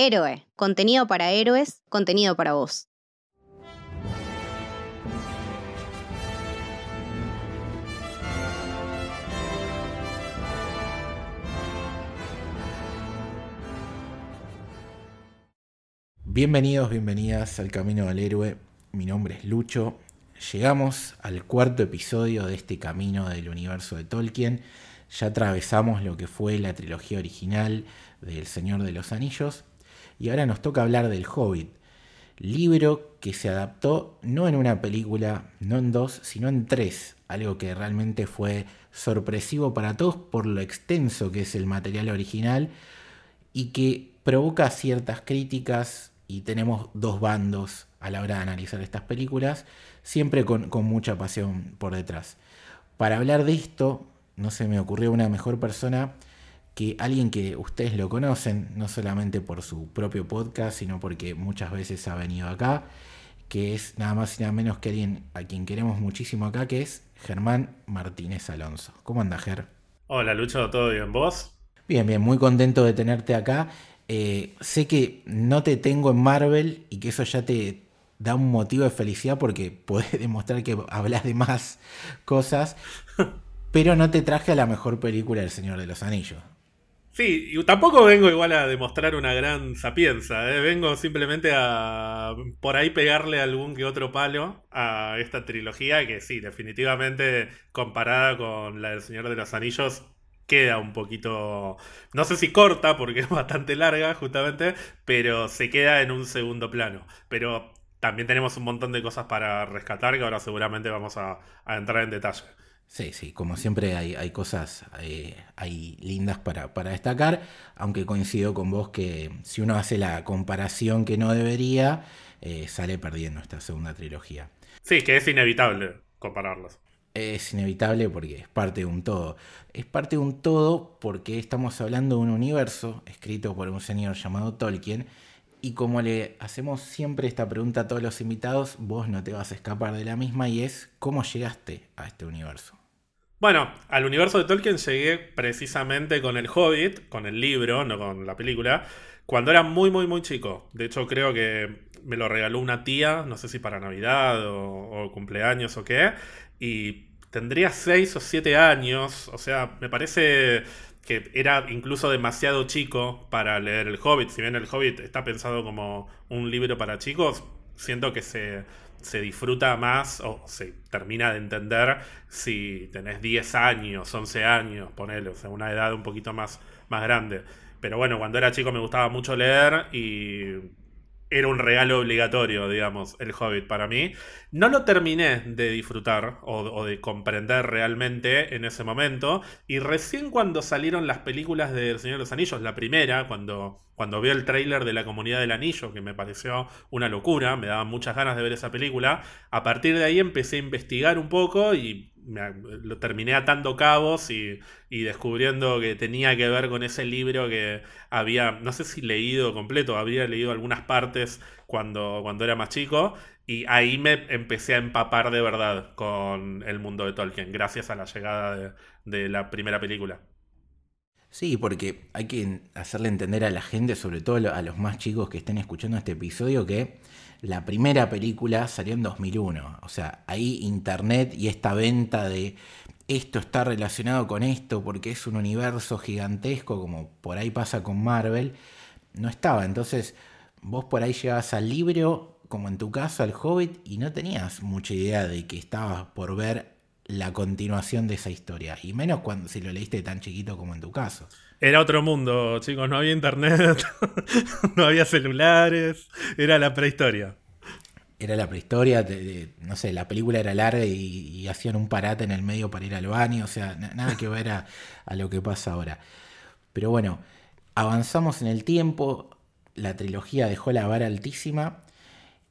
Héroe, contenido para héroes, contenido para vos. Bienvenidos, bienvenidas al Camino del Héroe. Mi nombre es Lucho. Llegamos al cuarto episodio de este camino del universo de Tolkien. Ya atravesamos lo que fue la trilogía original del Señor de los Anillos y ahora nos toca hablar del Hobbit, libro que se adaptó no en una película, no en dos, sino en tres, algo que realmente fue sorpresivo para todos por lo extenso que es el material original y que provoca ciertas críticas y tenemos dos bandos a la hora de analizar estas películas, siempre con, mucha pasión por detrás. Para hablar de esto, no se me ocurrió una mejor persona que alguien que ustedes lo conocen, no solamente por su propio podcast, sino porque muchas veces ha venido acá, que es nada más y nada menos que alguien a quien queremos muchísimo acá, que es Germán Martínez Alonso. ¿Cómo anda, Ger? Hola, Lucho, ¿todo bien? ¿Vos? Bien, bien, muy contento de tenerte acá. Eh, sé que no te tengo en Marvel y que eso ya te da un motivo de felicidad porque podés demostrar que hablas de más cosas, pero no te traje a la mejor película del Señor de los Anillos. Sí, y tampoco vengo igual a demostrar una gran sapienza, ¿eh? vengo simplemente a por ahí pegarle algún que otro palo a esta trilogía que sí, definitivamente comparada con la del Señor de los Anillos queda un poquito, no sé si corta porque es bastante larga justamente, pero se queda en un segundo plano. Pero también tenemos un montón de cosas para rescatar que ahora seguramente vamos a, entrar en detalle. Sí, sí, como siempre hay, cosas eh, hay lindas para, para, destacar, aunque coincido con vos que si uno hace la comparación que no debería, eh, sale perdiendo esta segunda trilogía. Sí, que es inevitable compararlos es inevitable porque es parte de un todo. Es parte de un todo porque estamos hablando de un universo escrito por un señor llamado Tolkien. Y como le hacemos siempre esta pregunta a todos los invitados, vos no te vas a escapar de la misma y es ¿cómo llegaste a este universo? Bueno, al universo de Tolkien llegué precisamente con el Hobbit, con el libro, no con la película, cuando era muy, muy, muy chico. De hecho, creo que me lo regaló una tía, no sé si para Navidad o, cumpleaños o qué, y tendría 6 o 7 años, o sea, me parece que era incluso demasiado chico para leer El Hobbit. Si bien El Hobbit está pensado como un libro para chicos, siento que se, se disfruta más o se termina de entender si tenés 10 años, 11 años, ponele, o sea, una edad un poquito más, más grande. Pero bueno, cuando era chico me gustaba mucho leer y era un regalo obligatorio, digamos, el Hobbit para mí. No lo terminé de disfrutar o, de comprender realmente en ese momento. Y recién cuando salieron las películas de El Señor de los Anillos, la primera, cuando, cuando vi el tráiler de la Comunidad del Anillo, que me pareció una locura, me daban muchas ganas de ver esa película, a partir de ahí empecé a investigar un poco y lo terminé atando cabos y, descubriendo que tenía que ver con ese libro que había, no sé si leído completo, había leído algunas partes cuando, cuando era más chico. Y ahí me empecé a empapar de verdad con el mundo de Tolkien, gracias a la llegada de, de la primera película. Sí, porque hay que hacerle entender a la gente, sobre todo a los más chicos que estén escuchando este episodio, que la primera película salió en 2001. O sea, ahí Internet y esta venta de esto está relacionado con esto porque es un universo gigantesco, como por ahí pasa con Marvel, no estaba. Entonces, vos por ahí llegabas al libro, como en tu caso, al Hobbit, y no tenías mucha idea de que estabas por ver la continuación de esa historia. Y menos cuando si lo leíste tan chiquito como en tu caso. Era otro mundo, chicos, no había internet, no había celulares, era la prehistoria. Era la prehistoria, no sé, la película era larga y, hacían un parate en el medio para ir al baño, o sea, nada que ver a, a lo que pasa ahora. Pero bueno, avanzamos en el tiempo, la trilogía dejó la vara altísima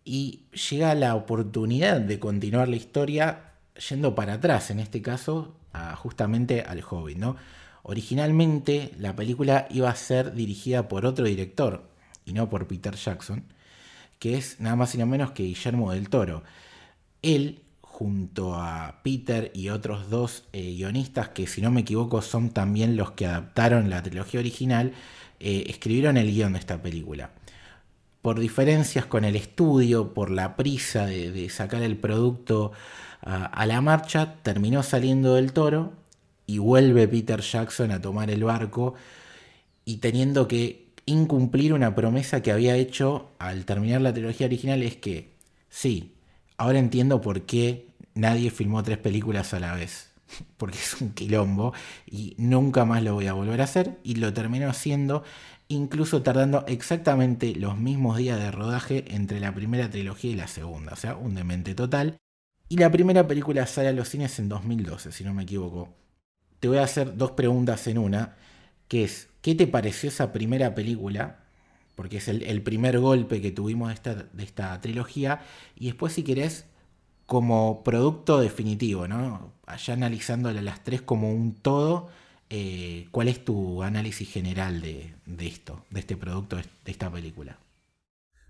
y llega la oportunidad de continuar la historia yendo para atrás, en este caso, justamente al Hobbit, ¿no? Originalmente la película iba a ser dirigida por otro director y no por Peter Jackson, que es nada más y nada menos que Guillermo del Toro. Él, junto a Peter y otros dos eh, guionistas, que si no me equivoco son también los que adaptaron la trilogía original, eh, escribieron el guion de esta película. Por diferencias con el estudio, por la prisa de, sacar el producto a la marcha, terminó saliendo del toro y vuelve Peter Jackson a tomar el barco y teniendo que incumplir una promesa que había hecho al terminar la trilogía original es que, sí, ahora entiendo por qué nadie filmó tres películas a la vez, porque es un quilombo y nunca más lo voy a volver a hacer y lo terminó haciendo incluso tardando exactamente los mismos días de rodaje entre la primera trilogía y la segunda, o sea, un demente total. Y la primera película sale a los cines en 2012, si no me equivoco. Te voy a hacer dos preguntas en una, que es, ¿qué te pareció esa primera película? Porque es el, primer golpe que tuvimos de esta, de esta trilogía. Y después, si querés, como producto definitivo, ¿no? Allá analizando las tres como un todo, eh, ¿cuál es tu análisis general de, esto, de este producto, de esta película?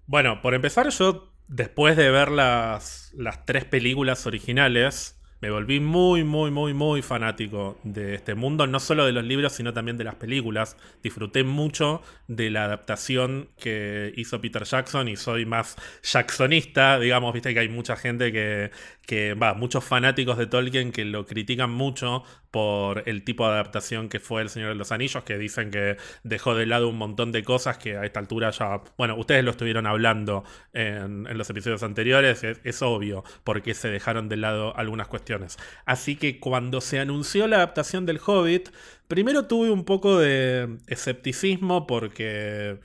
Bueno, por empezar, yo después de ver las, las tres películas originales, me volví muy, muy, muy, muy fanático de este mundo, no solo de los libros, sino también de las películas. Disfruté mucho de la adaptación que hizo Peter Jackson y soy más jacksonista, digamos, viste que hay mucha gente que, que va, muchos fanáticos de Tolkien que lo critican mucho por el tipo de adaptación que fue El Señor de los Anillos, que dicen que dejó de lado un montón de cosas que a esta altura ya, bueno, ustedes lo estuvieron hablando en, los episodios anteriores, es, obvio porque se dejaron de lado algunas cuestiones. Así que cuando se anunció la adaptación del Hobbit, primero tuve un poco de escepticismo porque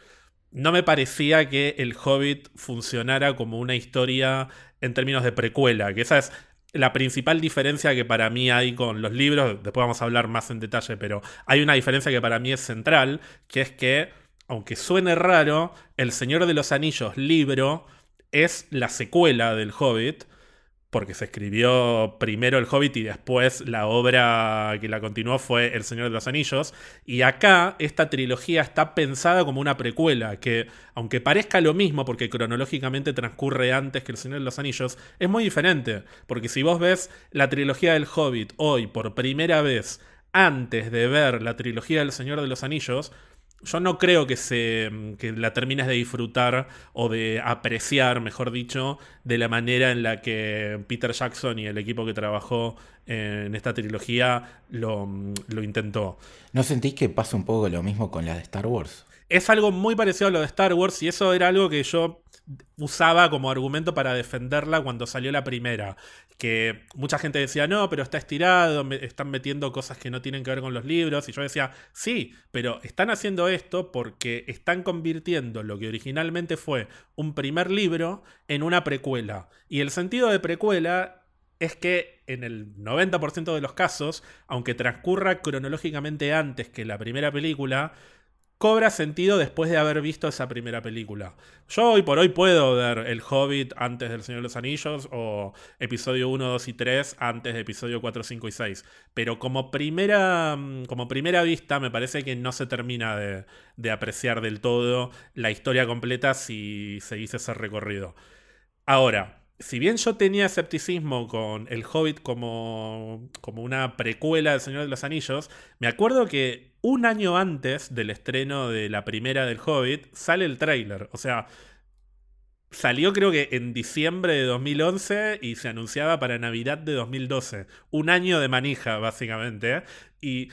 no me parecía que el Hobbit funcionara como una historia en términos de precuela, que esa es la principal diferencia que para mí hay con los libros, después vamos a hablar más en detalle, pero hay una diferencia que para mí es central, que es que, aunque suene raro, El Señor de los Anillos libro es la secuela del Hobbit, porque se escribió primero El Hobbit y después la obra que la continuó fue El Señor de los Anillos. Y acá esta trilogía está pensada como una precuela, que aunque parezca lo mismo porque cronológicamente transcurre antes que El Señor de los Anillos, es muy diferente. Porque si vos ves la trilogía del Hobbit hoy por primera vez, antes de ver la trilogía del Señor de los Anillos, yo no creo que, se, que la termines de disfrutar o de apreciar, mejor dicho, de la manera en la que Peter Jackson y el equipo que trabajó en esta trilogía lo, lo intentó. ¿No sentís que pasa un poco lo mismo con la de Star Wars? Es algo muy parecido a lo de Star Wars y eso era algo que yo usaba como argumento para defenderla cuando salió la primera. Que mucha gente decía, no, pero está estirado, están metiendo cosas que no tienen que ver con los libros. Y yo decía, sí, pero están haciendo esto porque están convirtiendo lo que originalmente fue un primer libro en una precuela. Y el sentido de precuela es que en el 90% de los casos, aunque transcurra cronológicamente antes que la primera película, cobra sentido después de haber visto esa primera película. Yo hoy por hoy puedo ver El Hobbit antes del Señor de los Anillos o episodio 1, 2 y 3 antes de episodio 4, 5 y 6. Pero como primera, mm, como primera vista me parece que no se termina de, apreciar del todo la historia completa si seguís ese recorrido. Ahora, si bien yo tenía escepticismo con El Hobbit como, como una precuela del Señor de los Anillos, me acuerdo que un año antes del estreno de la primera del Hobbit sale el tráiler. O sea, salió creo que en diciembre de 2011 y se anunciaba para Navidad de 2012. Un año de manija, básicamente. Y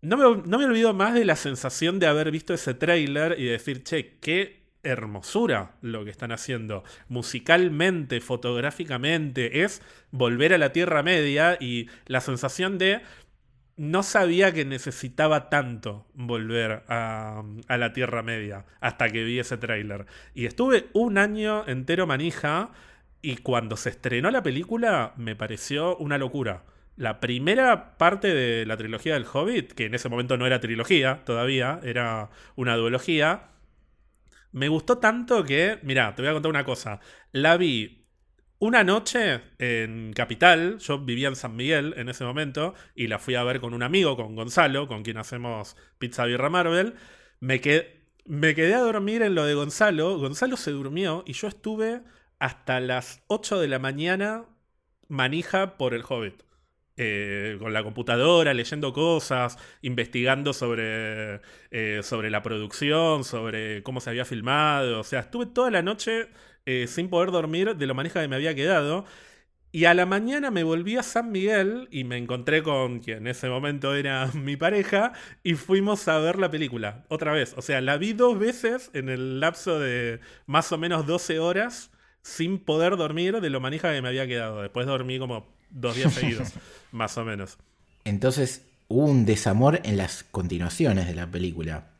no me, no me olvido más de la sensación de haber visto ese tráiler y decir, che, qué hermosura lo que están haciendo. Musicalmente, fotográficamente, es volver a la Tierra Media y la sensación de no sabía que necesitaba tanto volver a, la Tierra Media hasta que vi ese tráiler. Y estuve un año entero manija y cuando se estrenó la película me pareció una locura. La primera parte de la trilogía del Hobbit, que en ese momento no era trilogía todavía, era una duología, me gustó tanto que, mira, te voy a contar una cosa. La vi una noche en Capital, yo vivía en San Miguel en ese momento, y la fui a ver con un amigo, con Gonzalo, con quien hacemos Pizza Birra Marvel. Me, me quedé a dormir en lo de Gonzalo, Gonzalo se durmió y yo estuve hasta las 8 de la mañana manija por el Hobbit. eh, con la computadora, leyendo cosas, investigando sobre, eh, sobre la producción, sobre cómo se había filmado. O sea, estuve toda la noche eh, sin poder dormir de lo manija que me había quedado. Y a la mañana me volví a San Miguel y me encontré con quien en ese momento era mi pareja y fuimos a ver la película otra vez. O sea, la vi dos veces en el lapso de más o menos 12 horas sin poder dormir de lo manija que me había quedado. Después dormí como dos días seguidos, más o menos. Entonces hubo un desamor en las continuaciones de la película.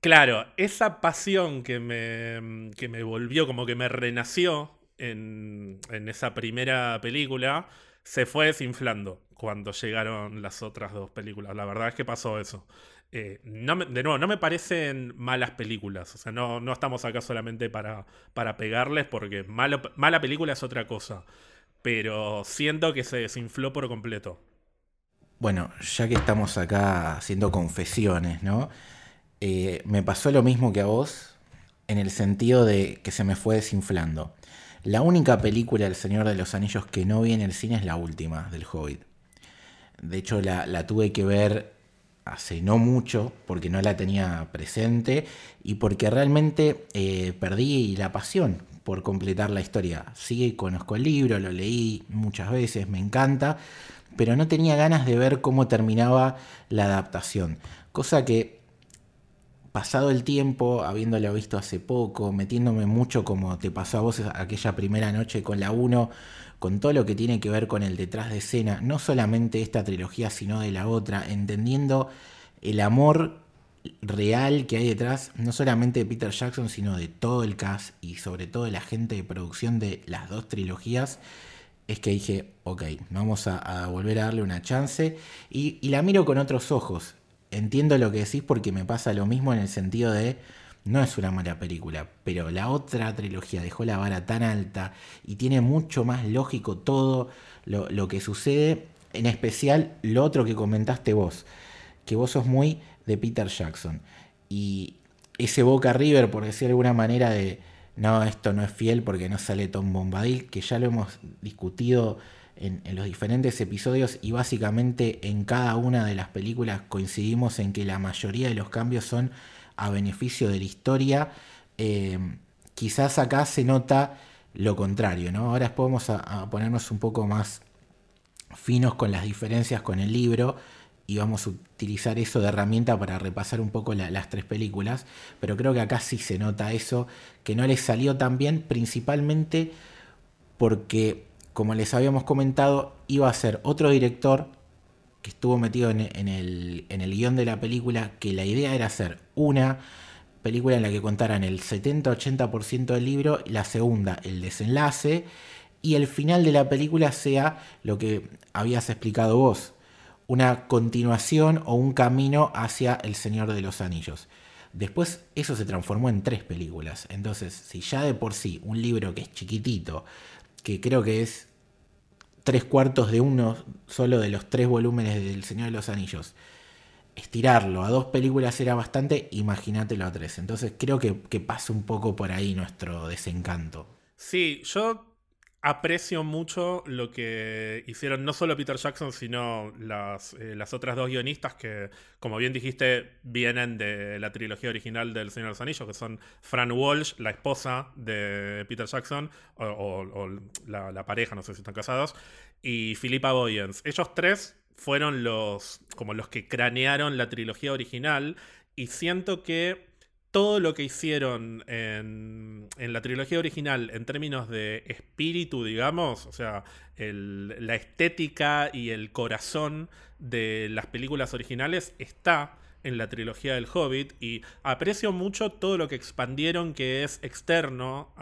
Claro, esa pasión que me, que me volvió, como que me renació en, en esa primera película, se fue desinflando cuando llegaron las otras dos películas. La verdad es que pasó eso. Eh, no de nuevo, no me parecen malas películas. O sea, no, no estamos acá solamente para, para pegarles, porque mala película es otra cosa. Pero siento que se desinfló por completo. Bueno, ya que estamos acá haciendo confesiones, ¿no? Eh, me pasó lo mismo que a vos, en el sentido de que se me fue desinflando. La única película del Señor de los Anillos que no vi en el cine es la última, del Hobbit. De hecho, la, la tuve que ver hace no mucho, porque no la tenía presente y porque realmente eh, perdí la pasión por completar la historia. Sí, conozco el libro, lo leí muchas veces, me encanta, pero no tenía ganas de ver cómo terminaba la adaptación. Cosa que, pasado el tiempo, habiéndolo visto hace poco, metiéndome mucho como te pasó a vos aquella primera noche con la 1, con todo lo que tiene que ver con el detrás de escena, no solamente esta trilogía, sino de la otra, entendiendo el amor real que hay detrás, no solamente de Peter Jackson, sino de todo el cast y sobre todo de la gente de producción de las dos trilogías, es que dije, ok, vamos a, volver a darle una chance y, y la miro con otros ojos. Entiendo lo que decís porque me pasa lo mismo en el sentido de no es una mala película, pero la otra trilogía dejó la vara tan alta y tiene mucho más lógico todo lo, que sucede, en especial lo otro que comentaste vos, que vos sos muy de Peter Jackson. Y ese Boca River, por decir de alguna manera, de no, esto no es fiel porque no sale Tom Bombadil, que ya lo hemos discutido en, los diferentes episodios y básicamente en cada una de las películas coincidimos en que la mayoría de los cambios son a beneficio de la historia. Eh, quizás acá se nota lo contrario, ¿no? Ahora podemos a, ponernos un poco más finos con las diferencias con el libro y vamos a utilizar eso de herramienta para repasar un poco las tres películas, pero creo que acá sí se nota eso, que no les salió tan bien, principalmente porque, como les habíamos comentado, iba a ser otro director que estuvo metido en, el, el guion de la película, que la idea era hacer una película en la que contaran el 70-80% del libro, la segunda el desenlace, y el final de la película sea lo que habías explicado vos, una continuación o un camino hacia El Señor de los Anillos. Después eso se transformó en tres películas. Entonces, si ya de por sí un libro que es chiquitito, que creo que es tres cuartos de uno solo de los tres volúmenes del Señor de los Anillos. Estirarlo a dos películas era bastante, imagínatelo a tres. Entonces creo que, que pasa un poco por ahí nuestro desencanto. Sí, yo aprecio mucho lo que hicieron no solo Peter Jackson, sino las, eh, las, otras dos guionistas que, como bien dijiste, vienen de la trilogía original del Señor de los Anillos, que son Fran Walsh, la esposa de Peter Jackson, o, la, pareja, no sé si están casados, y Philippa Boyens. Ellos tres fueron los, como los que cranearon la trilogía original, y siento que todo lo que hicieron en, la trilogía original en términos de espíritu, digamos, o sea, la estética y el corazón de las películas originales está en la trilogía del Hobbit y aprecio mucho todo lo que expandieron que es externo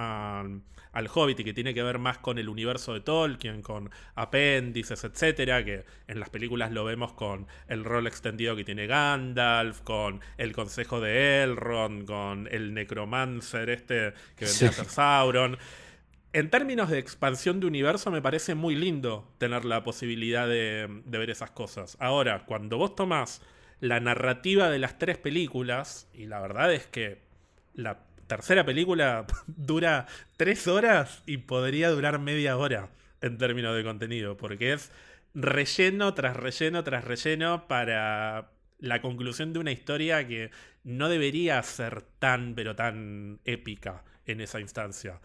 al Hobbit y que tiene que ver más con el universo de Tolkien, con apéndices, etcétera, que en las películas lo vemos con el rol extendido que tiene Gandalf, con el consejo de Elrond, con el necromancer este que vendría a ser Sauron en términos de expansión de universo, me parece muy lindo tener la posibilidad de, de, ver esas cosas. Ahora, cuando vos tomás la narrativa de las tres películas, y la verdad es que la tercera película dura tres horas y podría durar media hora en términos de contenido, porque es relleno tras relleno tras relleno para la conclusión de una historia que no debería ser tan, pero tan épica en esa instancia.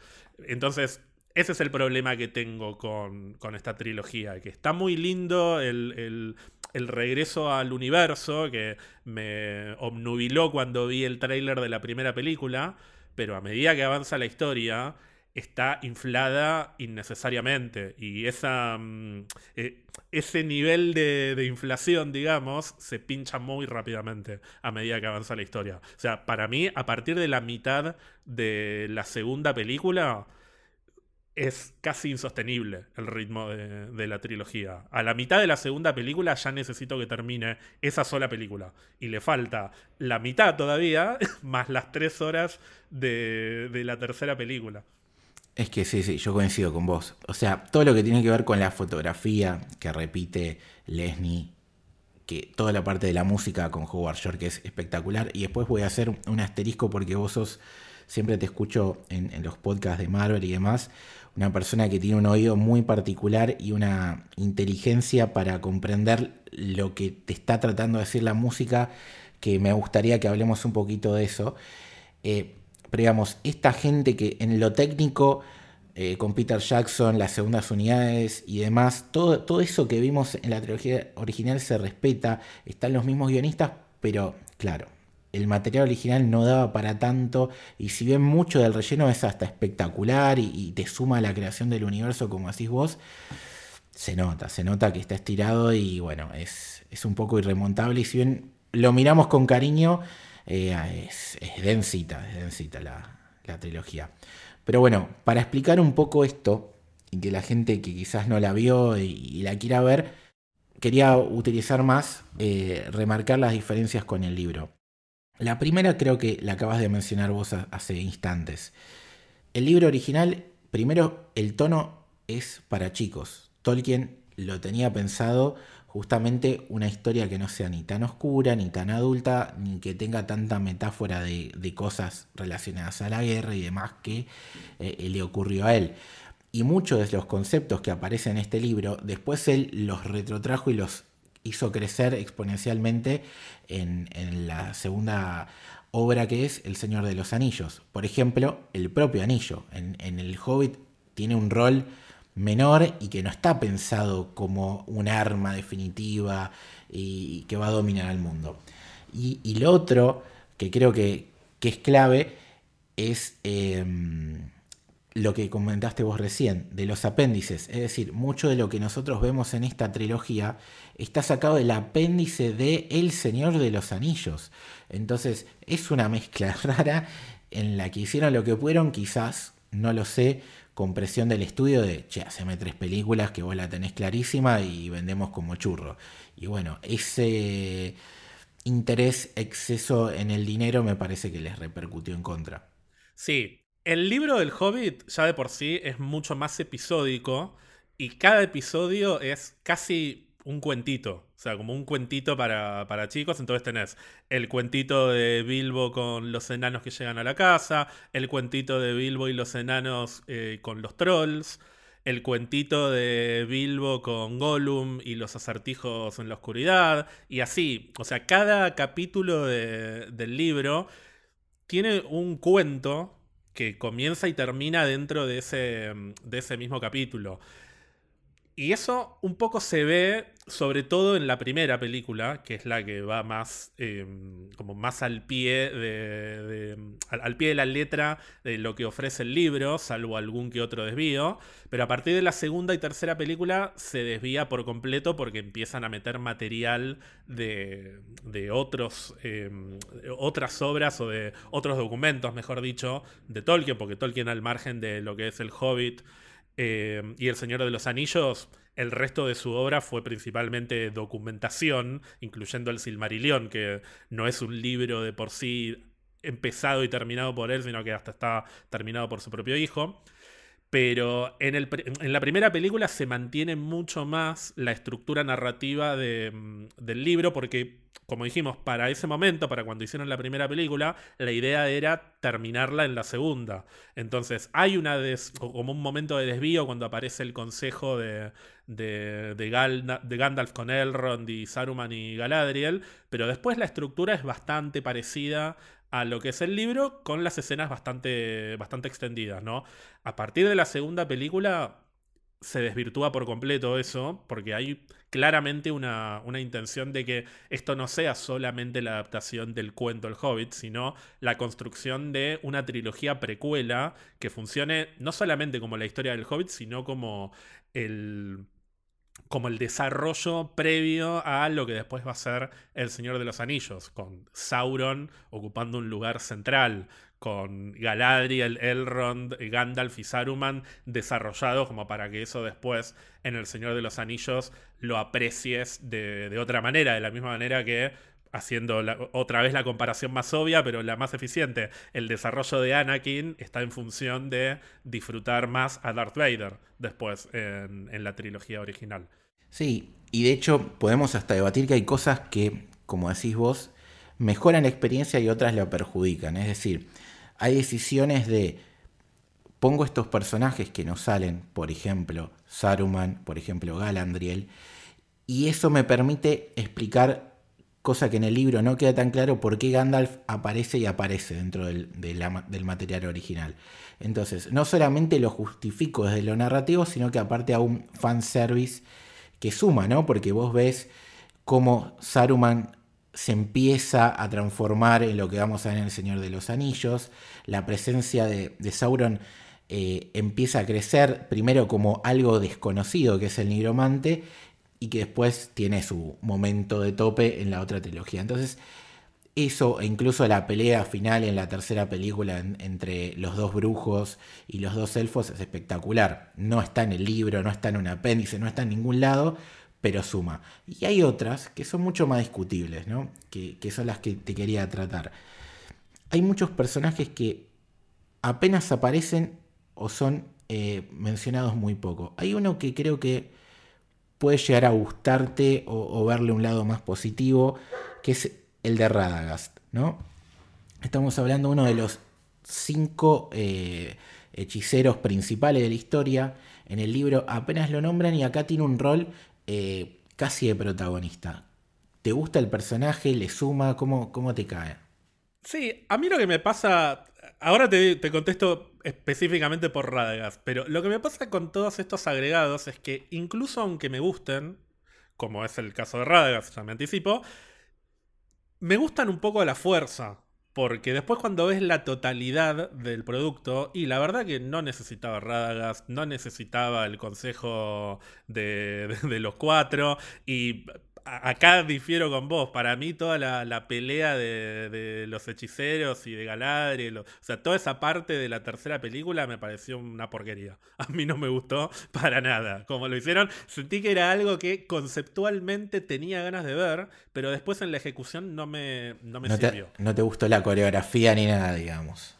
Entonces, ese es el problema que tengo con, esta trilogía, que está muy lindo el, regreso al universo, que me obnubiló cuando vi el tráiler de la primera película, pero a medida que avanza la historia, está inflada innecesariamente. Y esa, mm, eh, ese nivel de, de, inflación, digamos, se pincha muy rápidamente a medida que avanza la historia. O sea, para mí, a partir de la mitad de la segunda película, es casi insostenible el ritmo de, la trilogía. A la mitad de la segunda película ya necesito que termine esa sola película. Y le falta la mitad todavía, más las tres horas de, de la tercera película. Es que sí, sí, yo coincido con vos. O sea, todo lo que tiene que ver con la fotografía que repite Lesney, que toda la parte de la música con Howard Shore que es espectacular. Y después voy a hacer un asterisco porque vos sos, siempre te escucho en, los podcasts de Marvel y demás, una persona que tiene un oído muy particular y una inteligencia para comprender lo que te está tratando de decir la música, que me gustaría que hablemos un poquito de eso. Eh, pero digamos, esta gente que en lo técnico, eh, con Peter Jackson, las segundas unidades y demás, todo, todo eso que vimos en la trilogía original se respeta, están los mismos guionistas, pero claro, el material original no daba para tanto y si bien mucho del relleno es hasta espectacular y, te suma a la creación del universo como decís vos, se nota, se nota que está estirado y bueno, es, es un poco irremontable y si bien lo miramos con cariño, eh, es, densita, es densita la, trilogía. Pero bueno, para explicar un poco esto y que la gente que quizás no la vio y, la quiera ver, quería utilizar más, eh, remarcar las diferencias con el libro. La primera creo que la acabas de mencionar vos hace instantes. El libro original, primero, el tono es para chicos. Tolkien lo tenía pensado justamente una historia que no sea ni tan oscura, ni tan adulta, ni que tenga tanta metáfora de, cosas relacionadas a la guerra y demás que eh, le ocurrió a él. Y muchos de los conceptos que aparecen en este libro, después él los retrotrajo y los hizo crecer exponencialmente en, la segunda obra que es El Señor de los Anillos. Por ejemplo, el propio anillo. En, El Hobbit tiene un rol menor y que no está pensado como un arma definitiva y, que va a dominar al mundo. Y, lo otro que creo que, es clave es em, lo que comentaste vos recién, de los apéndices. Es decir, mucho de lo que nosotros vemos en esta trilogía está sacado del apéndice de El Señor de los Anillos. Entonces, es una mezcla rara en la que hicieron lo que pudieron, quizás, no lo sé, con presión del estudio de, che, haceme tres películas que vos la tenés clarísima y vendemos como churro. Y bueno, ese interés, exceso en el dinero me parece que les repercutió en contra. Sí, el libro del Hobbit ya de por sí es mucho más episódico y cada episodio es casi un cuentito. O sea, como un cuentito para, chicos. Entonces tenés el cuentito de Bilbo con los enanos que llegan a la casa, el cuentito de Bilbo y los enanos eh, con los trolls, el cuentito de Bilbo con Gollum y los acertijos en la oscuridad, y así. O sea, cada capítulo del libro tiene un cuento que comienza y termina dentro de ese, de ese mismo capítulo. Y eso un poco se ve, sobre todo en la primera película, que es la que va más, em, como más al pie de, al, pie de la letra de lo que ofrece el libro, salvo algún que otro desvío. Pero a partir de la segunda y tercera película se desvía por completo porque empiezan a meter material de, de otros, em, otras obras o de otros documentos, mejor dicho, de Tolkien, porque Tolkien al margen de lo que es el Hobbit eh, y El Señor de los Anillos, el resto de su obra fue principalmente documentación, incluyendo el Silmarillion, que no es un libro de por sí empezado y terminado por él, sino que hasta está terminado por su propio hijo. Pero en, el, en, la primera película se mantiene mucho más la estructura narrativa de, mm, del libro, porque, como dijimos, para ese momento, para cuando hicieron la primera película, la idea era terminarla en la segunda. Entonces, hay una como un momento de desvío cuando aparece el consejo de, de, de, de Gandalf con Elrond y Saruman y Galadriel, pero después la estructura es bastante parecida a lo que es el libro con las escenas bastante, bastante extendidas, ¿no? A partir de la segunda película se desvirtúa por completo eso, porque hay claramente una, una, intención de que esto no sea solamente la adaptación del cuento El Hobbit, sino la construcción de una trilogía precuela que funcione no solamente como la historia del Hobbit, sino como el como el desarrollo previo a lo que después va a ser El Señor de los Anillos, con Sauron ocupando un lugar central, con Galadriel, Elrond, Gandalf y Saruman desarrollados como para que eso después en El Señor de los Anillos lo aprecies de, otra manera, de la misma manera que haciendo otra vez la comparación más obvia, pero la más eficiente. El desarrollo de Anakin está en función de disfrutar más a Darth Vader después en, en la trilogía original. Sí, y de hecho podemos hasta debatir que hay cosas que, como decís vos, mejoran la experiencia y otras la perjudican. Es decir, hay decisiones de pongo estos personajes que no salen, por ejemplo, Saruman, por ejemplo, Galandriel, y eso me permite explicar cosa que en el libro no queda tan claro por qué Gandalf aparece y aparece dentro del, material original. Entonces, no solamente lo justifico desde lo narrativo, sino que aparte hago un fanservice que suma, ¿no? Porque vos ves cómo Saruman se empieza a transformar en lo que vamos a ver en El Señor de los Anillos, la presencia de, Sauron eh, empieza a crecer primero como algo desconocido que es el nigromante y que después tiene su momento de tope en la otra trilogía. Entonces, eso e incluso la pelea final en la tercera película entre los dos brujos y los dos elfos es espectacular. No está en el libro, no está en un apéndice, no está en ningún lado, pero suma. Y hay otras que son mucho más discutibles, ¿no? que, son las que te quería tratar. Hay muchos personajes que apenas aparecen o son eh, mencionados muy poco. Hay uno que creo que puede llegar a gustarte o, verle un lado más positivo, que es el de Radagast, ¿no? Estamos hablando de uno de los cinco eh, hechiceros principales de la historia. En el libro apenas lo nombran y acá tiene un rol eh, casi de protagonista. ¿Te gusta el personaje? ¿Le suma? ¿Cómo, cómo te cae? Sí, a mí lo que me pasa. Ahora te, contesto específicamente por Radagast, pero lo que me pasa con todos estos agregados es que incluso aunque me gusten, como es el caso de Radagast, ya me anticipo, me gustan un poco a la fuerza. Porque después cuando ves la totalidad del producto, y la verdad que no necesitaba Radagast, no necesitaba el consejo de, de los cuatro, y acá difiero con vos. Para mí, toda la, pelea de, los hechiceros y de Galadriel, o sea, toda esa parte de la tercera película me pareció una porquería. A mí no me gustó para nada. Como lo hicieron, sentí que era algo que conceptualmente tenía ganas de ver, pero después en la ejecución no me, no me sirvió. no te gustó la coreografía ni nada, digamos.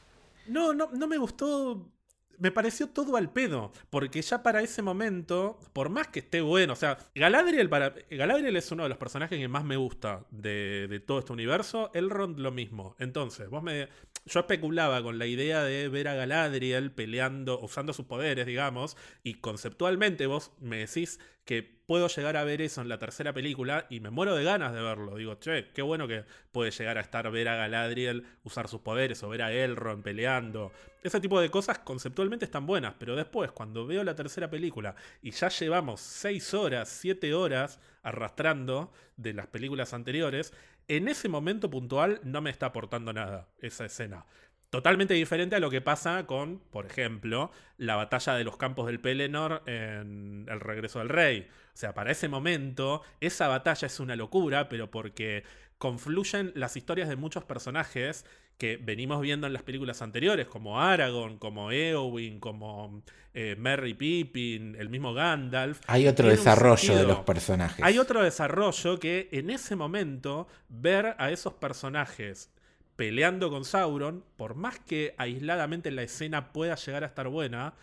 No, no, no me gustó me pareció todo al pedo, porque ya para ese momento, por más que esté bueno, o sea, Galadriel, para, Galadriel es uno de los personajes que más me gusta de, de todo este universo, Elrond lo mismo. Entonces, vos me, yo especulaba con la idea de ver a Galadriel peleando, usando sus poderes, digamos, y conceptualmente vos me decís que puedo llegar a ver eso en la tercera película y me muero de ganas de verlo. Digo, che, qué bueno que puede llegar a estar ver a Galadriel usar sus poderes o ver a Elrond peleando. Ese tipo de cosas conceptualmente están buenas, pero después, cuando veo la tercera película y ya llevamos 6 horas, 7 horas arrastrando de las películas anteriores, en ese momento puntual no me está aportando nada esa escena. Totalmente diferente a lo que pasa con, por ejemplo, la batalla de los campos del Pelennor en El regreso del rey. O sea, para ese momento, esa batalla es una locura, pero porque confluyen las historias de muchos personajes que venimos viendo en las películas anteriores, como Aragorn, como Eowyn, como eh, Merry Pippin, el mismo Gandalf. Hay otro desarrollo de los personajes. Hay otro desarrollo que en ese momento ver a esos personajes peleando con Sauron, por más que aisladamente la escena pueda llegar a estar buena,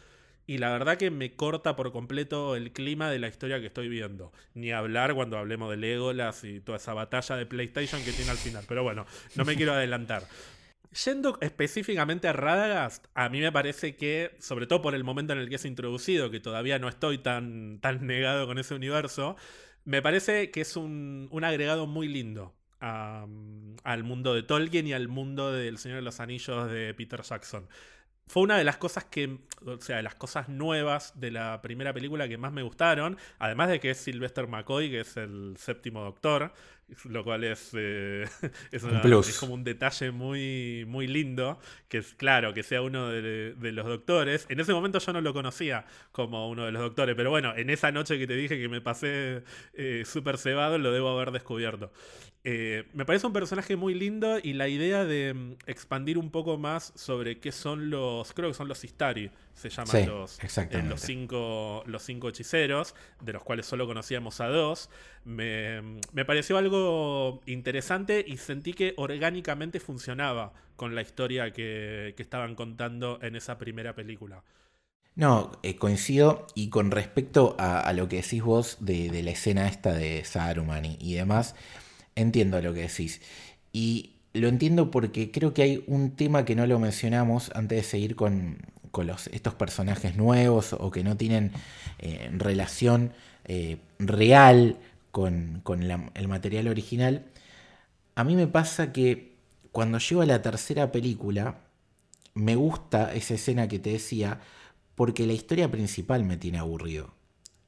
y la verdad que me corta por completo el clima de la historia que estoy viendo. Ni hablar cuando hablemos de Legolas y toda esa batalla de PlayStation que tiene al final. Pero bueno, no me quiero adelantar. Yendo específicamente a Radagast, a mí me parece que, sobre todo por el momento en el que es introducido, que todavía no estoy tan, tan negado con ese universo, me parece que es un, un agregado muy lindo al mundo de Tolkien y al mundo del Señor de los Anillos de Peter Jackson. Fue una de las cosas que, o sea, de las cosas nuevas de la primera película que más me gustaron, además de que es Sylvester McCoy, que es el séptimo doctor, lo cual es, eh, es, como un detalle muy, muy lindo, que es claro, que sea uno de, los doctores. En ese momento yo no lo conocía como uno de los doctores, pero bueno, en esa noche que te dije que me pasé eh, súper cebado, lo debo haber descubierto. Eh, me parece un personaje muy lindo y la idea de mm, expandir un poco más sobre qué son los, creo que son los Istari, se llaman los, eh, los, cinco, los cinco hechiceros, de los cuales solo conocíamos a dos, me, me, pareció algo interesante y sentí que orgánicamente funcionaba con la historia que, que estaban contando en esa primera película. No, eh, coincido y con respecto a, lo que decís vos de, de la escena esta de Saruman y demás, entiendo lo que decís. Y lo entiendo porque creo que hay un tema que no lo mencionamos antes de seguir con, los, estos personajes nuevos o que no tienen eh, relación eh, real con, el material original. A mí me pasa que cuando llego a la tercera película, me gusta esa escena que te decía porque la historia principal me tiene aburrido.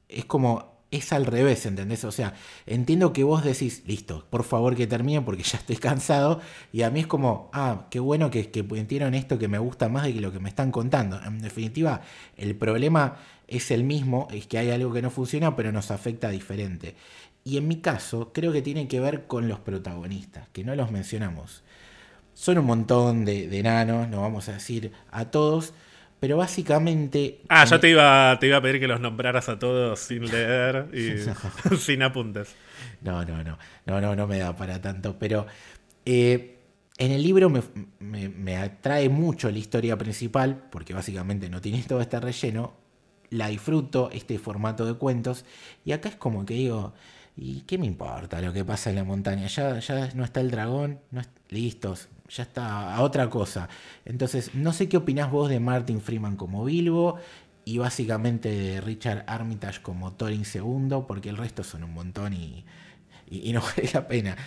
Es como es al revés, ¿entendés? O sea, entiendo que vos decís, listo, por favor que termine porque ya estoy cansado. Y a mí es como, ah, qué bueno que, que esto que me gusta más de que lo que me están contando. En definitiva, el problema es el mismo, es que hay algo que no funciona, pero nos afecta diferente. Y en mi caso, creo que tiene que ver con los protagonistas, que no los mencionamos. Son un montón de, de enanos, no vamos a decir a todos, pero básicamente. Ah, yo te iba, te iba a pedir que los nombraras a todos sin leer y sin apuntes. No, no, no. No, no, no me da para tanto. Pero eh, en el libro me, atrae mucho la historia principal, porque básicamente no tiene todo este relleno. La disfruto, este formato de cuentos. Y acá es como que digo. ¿Y qué me importa lo que pasa en la montaña? Ya, ya no está el dragón, no listos, ya está a otra cosa. Entonces, no sé qué opinás vos de Martin Freeman como Bilbo y básicamente de Richard Armitage como Thorin II, porque el resto son un montón y, no vale la pena.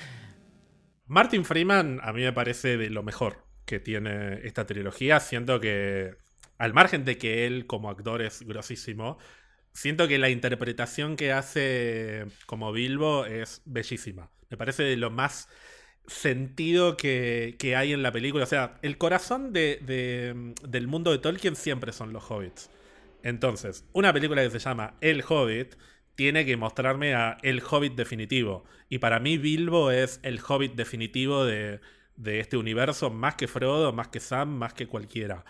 Martin Freeman a mí me parece de lo mejor que tiene esta trilogía. Siento que, al margen de que él como actor es grosísimo, siento que la interpretación que hace como Bilbo es bellísima. Me parece de lo más sentido que, hay en la película. O sea, el corazón de, del mundo de Tolkien siempre son los hobbits. Entonces, una película que se llama El Hobbit tiene que mostrarme a el Hobbit definitivo. Y para mí Bilbo es el Hobbit definitivo de, este universo, más que Frodo, más que Sam, más que cualquiera.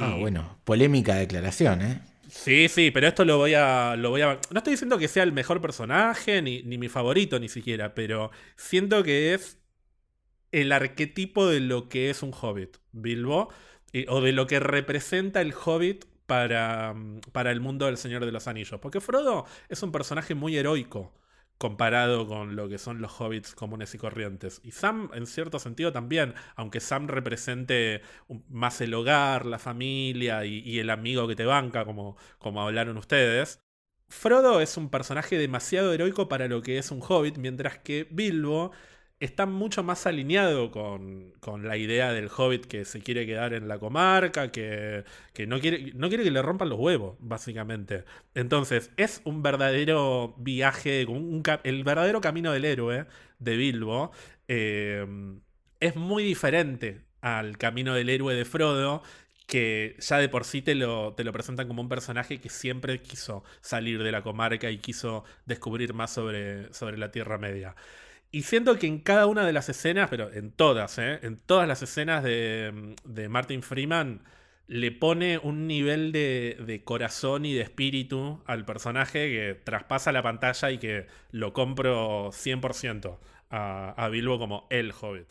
Ah, bueno, polémica declaración, ¿eh? Sí, sí, pero esto lo voy a. Lo voy a. No estoy diciendo que sea el mejor personaje, ni, ni mi favorito ni siquiera, pero siento que es el arquetipo de lo que es un hobbit, Bilbo, o de lo que representa el hobbit para, mm, para el mundo del Señor de los Anillos. Porque Frodo es un personaje muy heroico comparado con lo que son los hobbits comunes y corrientes. Y Sam, en cierto sentido, también, aunque Sam represente más el hogar, la familia y, el amigo que te banca, como, como hablaron ustedes. Frodo es un personaje demasiado heroico para lo que es un hobbit, mientras que Bilbo está mucho más alineado con, la idea del hobbit que se quiere quedar en la comarca, que, no, quiere, no quiere que le rompan los huevos, básicamente. Entonces, es un verdadero viaje, el verdadero camino del héroe de Bilbo. Eh, es muy diferente al camino del héroe de Frodo, que ya de por sí te lo, te lo presentan como un personaje que siempre quiso salir de la comarca y quiso descubrir más sobre, sobre la Tierra Media. Y siento que en cada una de las escenas, pero en todas, ¿eh? en todas las escenas de, de Martin Freeman, le pone un nivel de, corazón y de espíritu al personaje que traspasa la pantalla y que lo compro 100% a, a Bilbo como el Hobbit.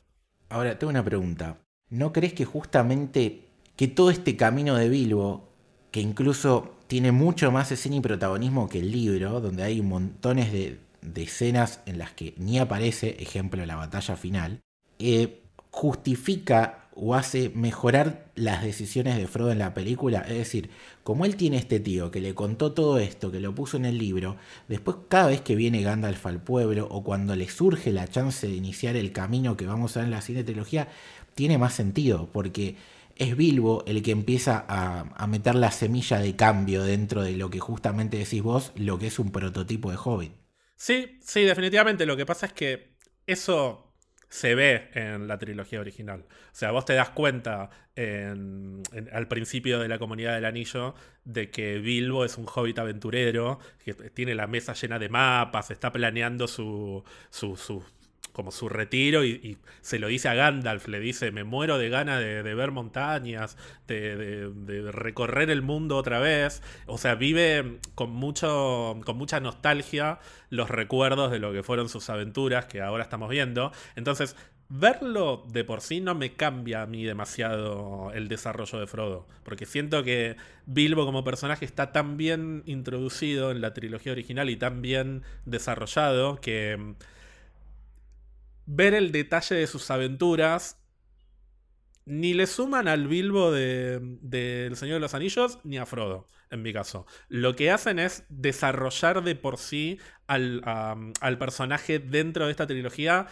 Ahora, tengo una pregunta. ¿No crees que justamente que todo este camino de Bilbo, que incluso tiene mucho más escena y protagonismo que el libro, donde hay montones de, escenas en las que ni aparece, ejemplo, la batalla final, eh, justifica o hace mejorar las decisiones de Frodo en la película. Es decir, como él tiene este tío que le contó todo esto, que lo puso en el libro, después cada vez que viene Gandalf al pueblo o cuando le surge la chance de iniciar el camino que vamos a ver en la siguiente trilogía, tiene más sentido, porque es Bilbo el que empieza a, a meter la semilla de cambio dentro de lo que justamente decís vos, lo que es un prototipo de Hobbit. Sí, sí, definitivamente. Lo que pasa es que eso se ve en la trilogía original. O sea, vos te das cuenta al principio de la comunidad del anillo de que Bilbo es un hobbit aventurero, que tiene la mesa llena de mapas, está planeando su, su, como su retiro y, se lo dice a Gandalf, le dice, me muero de ganas de, ver montañas, de, recorrer el mundo otra vez. O sea, vive con, mucho, con mucha nostalgia los recuerdos de lo que fueron sus aventuras que ahora estamos viendo. Entonces, verlo de por sí no me cambia a mí demasiado el desarrollo de Frodo, porque siento que Bilbo como personaje está tan bien introducido en la trilogía original y tan bien desarrollado que ver el detalle de sus aventuras ni le suman al Bilbo del de, Señor de los Anillos ni a Frodo, en mi caso. Lo que hacen es desarrollar de por sí al, al personaje dentro de esta trilogía,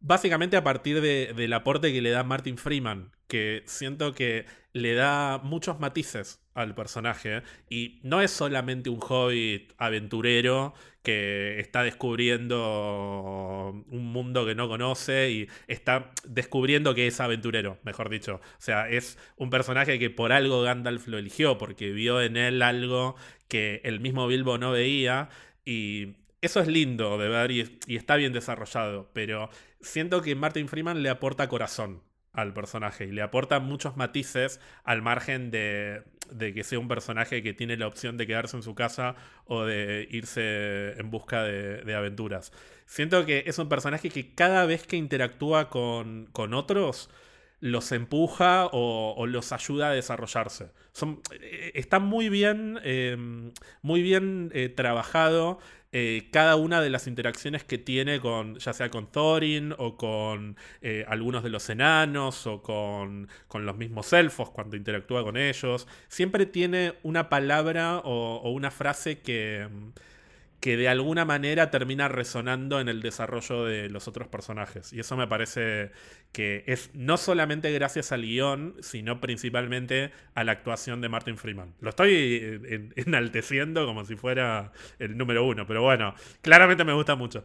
básicamente a partir del aporte que le da Martin Freeman, que siento que le da muchos matices al personaje y no es solamente un hobbit aventurero que está descubriendo un mundo que no conoce y está descubriendo que es aventurero, mejor dicho. O sea, es un personaje que por algo Gandalf lo eligió, porque vio en él algo que el mismo Bilbo no veía y eso es lindo de ver y, está bien desarrollado, pero siento que Martin Freeman le aporta corazón al personaje y le aporta muchos matices al margen de, que sea un personaje que tiene la opción de quedarse en su casa o de irse en busca de, aventuras. Siento que es un personaje que cada vez que interactúa con, otros los empuja o, los ayuda a desarrollarse. Son, eh, está muy bien, eh, muy bien eh, trabajado cada una de las interacciones que tiene con, ya sea con Thorin o con algunos de los enanos o con, con, los mismos elfos cuando interactúa con ellos, siempre tiene una palabra o una frase que que de alguna manera termina resonando en el desarrollo de los otros personajes. Y eso me parece que es no solamente gracias al guion, sino principalmente a la actuación de Martin Freeman. Lo estoy eh, enalteciendo como si fuera el número uno, pero bueno, claramente me gusta mucho.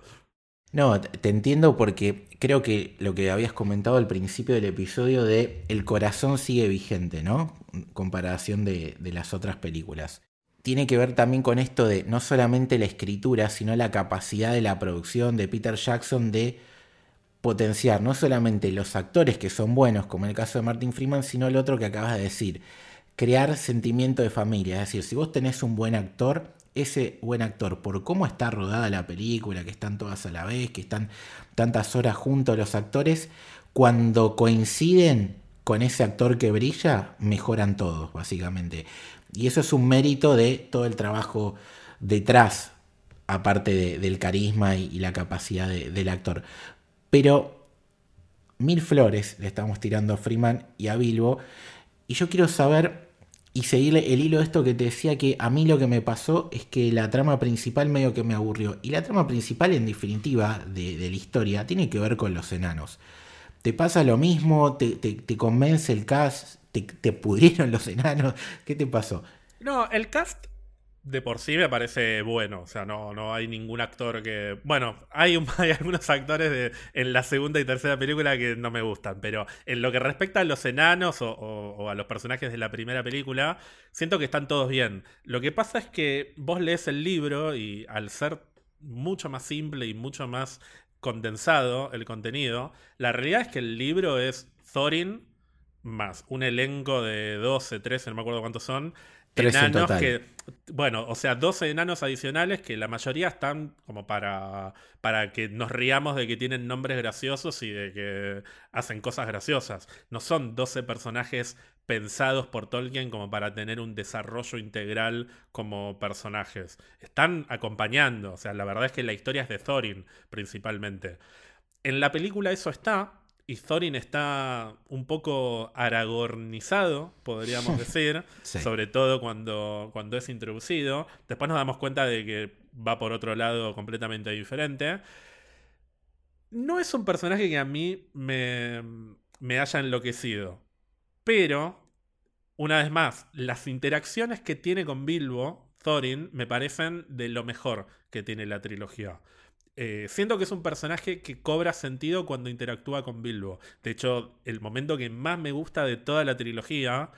No, te entiendo porque creo que lo que habías comentado al principio del episodio de el corazón sigue vigente, ¿no? En comparación de, de las otras películas tiene que ver también con esto de no solamente la escritura, sino la capacidad de la producción de Peter Jackson de potenciar no solamente los actores que son buenos, como en el caso de Martin Freeman, sino el otro que acabas de decir, crear sentimiento de familia. Es decir, si vos tenés un buen actor, ese buen actor, por cómo está rodada la película, que están todas a la vez, que están tantas horas juntos los actores, cuando coinciden con ese actor que brilla, mejoran todos, básicamente. Y eso es un mérito de todo el trabajo detrás, aparte del carisma y, la capacidad del actor. Pero mil flores le estamos tirando a Freeman y a Bilbo. Y yo quiero saber y seguir el hilo de esto que te decía que a mí lo que me pasó es que la trama principal medio que me aburrió. Y la trama principal, en definitiva, de, la historia, tiene que ver con los enanos. ¿Te pasa lo mismo? ¿Te, te convence el cast? ¿Te, pudrieron los enanos? ¿Qué te pasó? No, el cast de por sí me parece bueno. O sea, no, no hay ningún actor que. Bueno, hay, algunos actores en la segunda y tercera película que no me gustan. Pero en lo que respecta a los enanos o, a los personajes de la primera película, siento que están todos bien. Lo que pasa es que vos lees el libro y al ser mucho más simple y mucho más condensado el contenido, la realidad es que el libro es Thorin más un elenco de 12, 13, no me acuerdo cuántos son. enanos que, bueno, o sea, 12 enanos adicionales que la mayoría están como para, para que nos riamos de que tienen nombres graciosos y de que hacen cosas graciosas. No son 12 personajes pensados por Tolkien como para tener un desarrollo integral como personajes. Están acompañando, o sea, la verdad es que la historia es de Thorin principalmente. En la película eso está, y Thorin está un poco aragornizado, podríamos decir, sobre todo cuando, cuando es introducido. Después nos damos cuenta de que va por otro lado completamente diferente. No es un personaje que a mí me, me haya enloquecido. Pero, una vez más, las interacciones que tiene con Bilbo, Thorin, me parecen de lo mejor que tiene la trilogía. Eh, siento que es un personaje que cobra sentido cuando interactúa con Bilbo. De hecho, el momento que más me gusta de toda la trilogía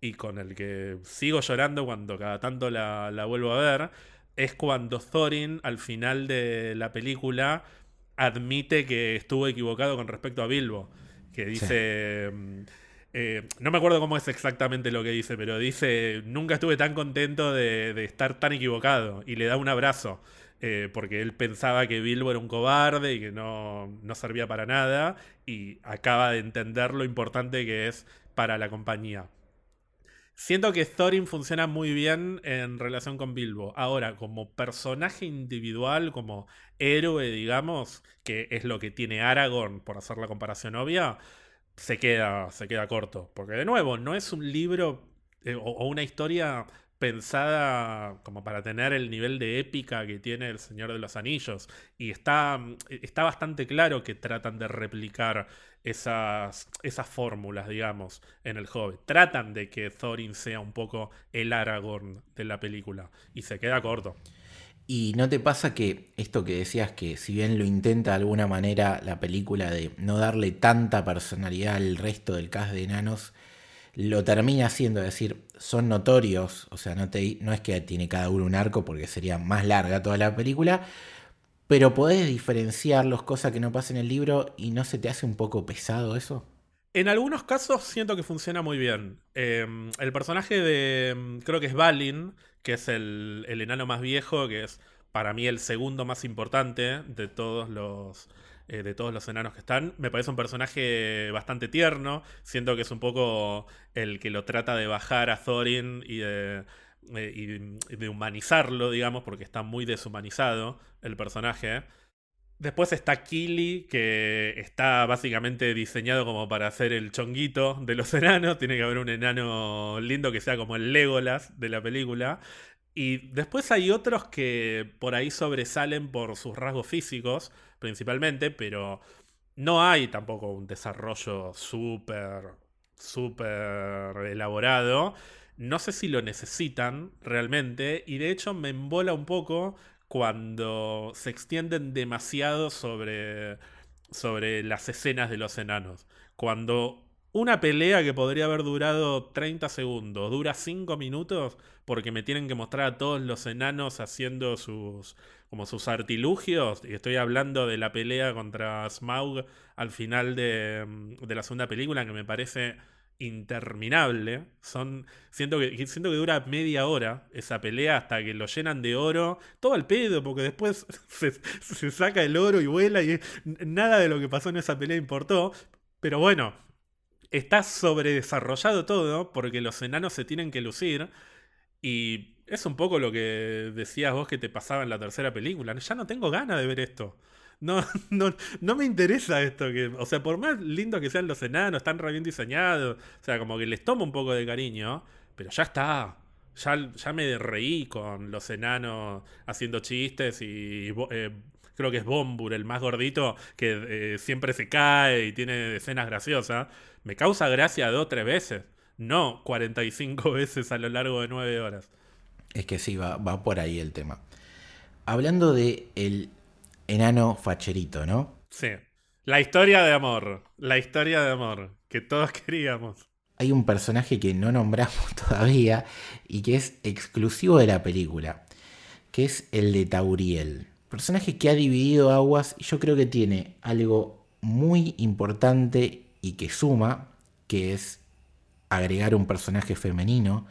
y con el que sigo llorando cuando cada tanto la, la vuelvo a ver, es cuando Thorin al final de la película admite que estuvo equivocado con respecto a Bilbo. Que dice... Mm, eh, no me acuerdo cómo es exactamente lo que dice, pero dice, nunca estuve tan contento de, estar tan equivocado. Y le da un abrazo, eh, porque él pensaba que Bilbo era un cobarde y que no, no servía para nada, y acaba de entender lo importante que es para la compañía. Siento que Thorin funciona muy bien en relación con Bilbo. Ahora, como personaje individual, como héroe, digamos, que es lo que tiene Aragorn, por hacer la comparación obvia, se queda, se queda corto. Porque de nuevo, no es un libro eh, o, una historia pensada como para tener el nivel de épica que tiene El Señor de los Anillos. Y está, está bastante claro que tratan de replicar esas, esas fórmulas, digamos, en el Hobbit. Tratan de que Thorin sea un poco el Aragorn de la película. Y se queda corto. ¿Y no te pasa que esto que decías, que si bien lo intenta de alguna manera la película de no darle tanta personalidad al resto del cast de enanos, lo termina haciendo, es decir, son notorios, o sea, no, te, no es que tiene cada uno un arco porque sería más larga toda la película, pero podés diferenciarlos, cosa que no pasa en el libro, y no se te hace un poco pesado eso. En algunos casos siento que funciona muy bien. Em, el personaje de, em, creo que es Balin, que es el, enano más viejo, que es para mí el segundo más importante de todos los, eh, de todos los enanos que están. Me parece un personaje bastante tierno. Siento que es un poco el que lo trata de bajar a Thorin y de, eh, humanizarlo, digamos, porque está muy deshumanizado el personaje. Después está Kili, que está básicamente diseñado como para hacer el chonguito de los enanos. Tiene que haber un enano lindo que sea como el Legolas de la película. Y después hay otros que por ahí sobresalen por sus rasgos físicos, principalmente, pero no hay tampoco un desarrollo súper, súper elaborado. No sé si lo necesitan realmente, y de hecho me embola un poco cuando se extienden demasiado sobre, sobre las escenas de los enanos. Cuando una pelea que podría haber durado 30 segundos dura 5 minutos porque me tienen que mostrar a todos los enanos haciendo sus como sus artilugios y estoy hablando de la pelea contra Smaug al final de, de la segunda película que me parece interminable. Son, siento, que, siento que dura media hora esa pelea hasta que lo llenan de oro. Todo al pedo, porque después se, saca el oro y vuela y nada de lo que pasó en esa pelea importó. Pero bueno, está sobredesarrollado todo porque los enanos se tienen que lucir. Y es un poco lo que decías vos que te pasaba en la tercera película. Ya no tengo ganas de ver esto. No, no, no me interesa esto. Que, o sea, por más lindo que sean los enanos, están re bien diseñados. O sea, como que les tomo un poco de cariño. Pero ya está. Ya, ya me reí con los enanos haciendo chistes y eh, creo que es Bombur, el más gordito, que eh, siempre se cae y tiene escenas graciosas. Me causa gracia dos o tres veces. No 45 veces a lo largo de nueve horas. Es que sí, va, va por ahí el tema. Hablando de el enano facherito, ¿no? Sí. La historia de amor. La historia de amor que todos queríamos. Hay un personaje que no nombramos todavía y que es exclusivo de la película, que es el de Tauriel. Personaje que ha dividido aguas y yo creo que tiene algo muy importante y que suma, que es agregar un personaje femenino,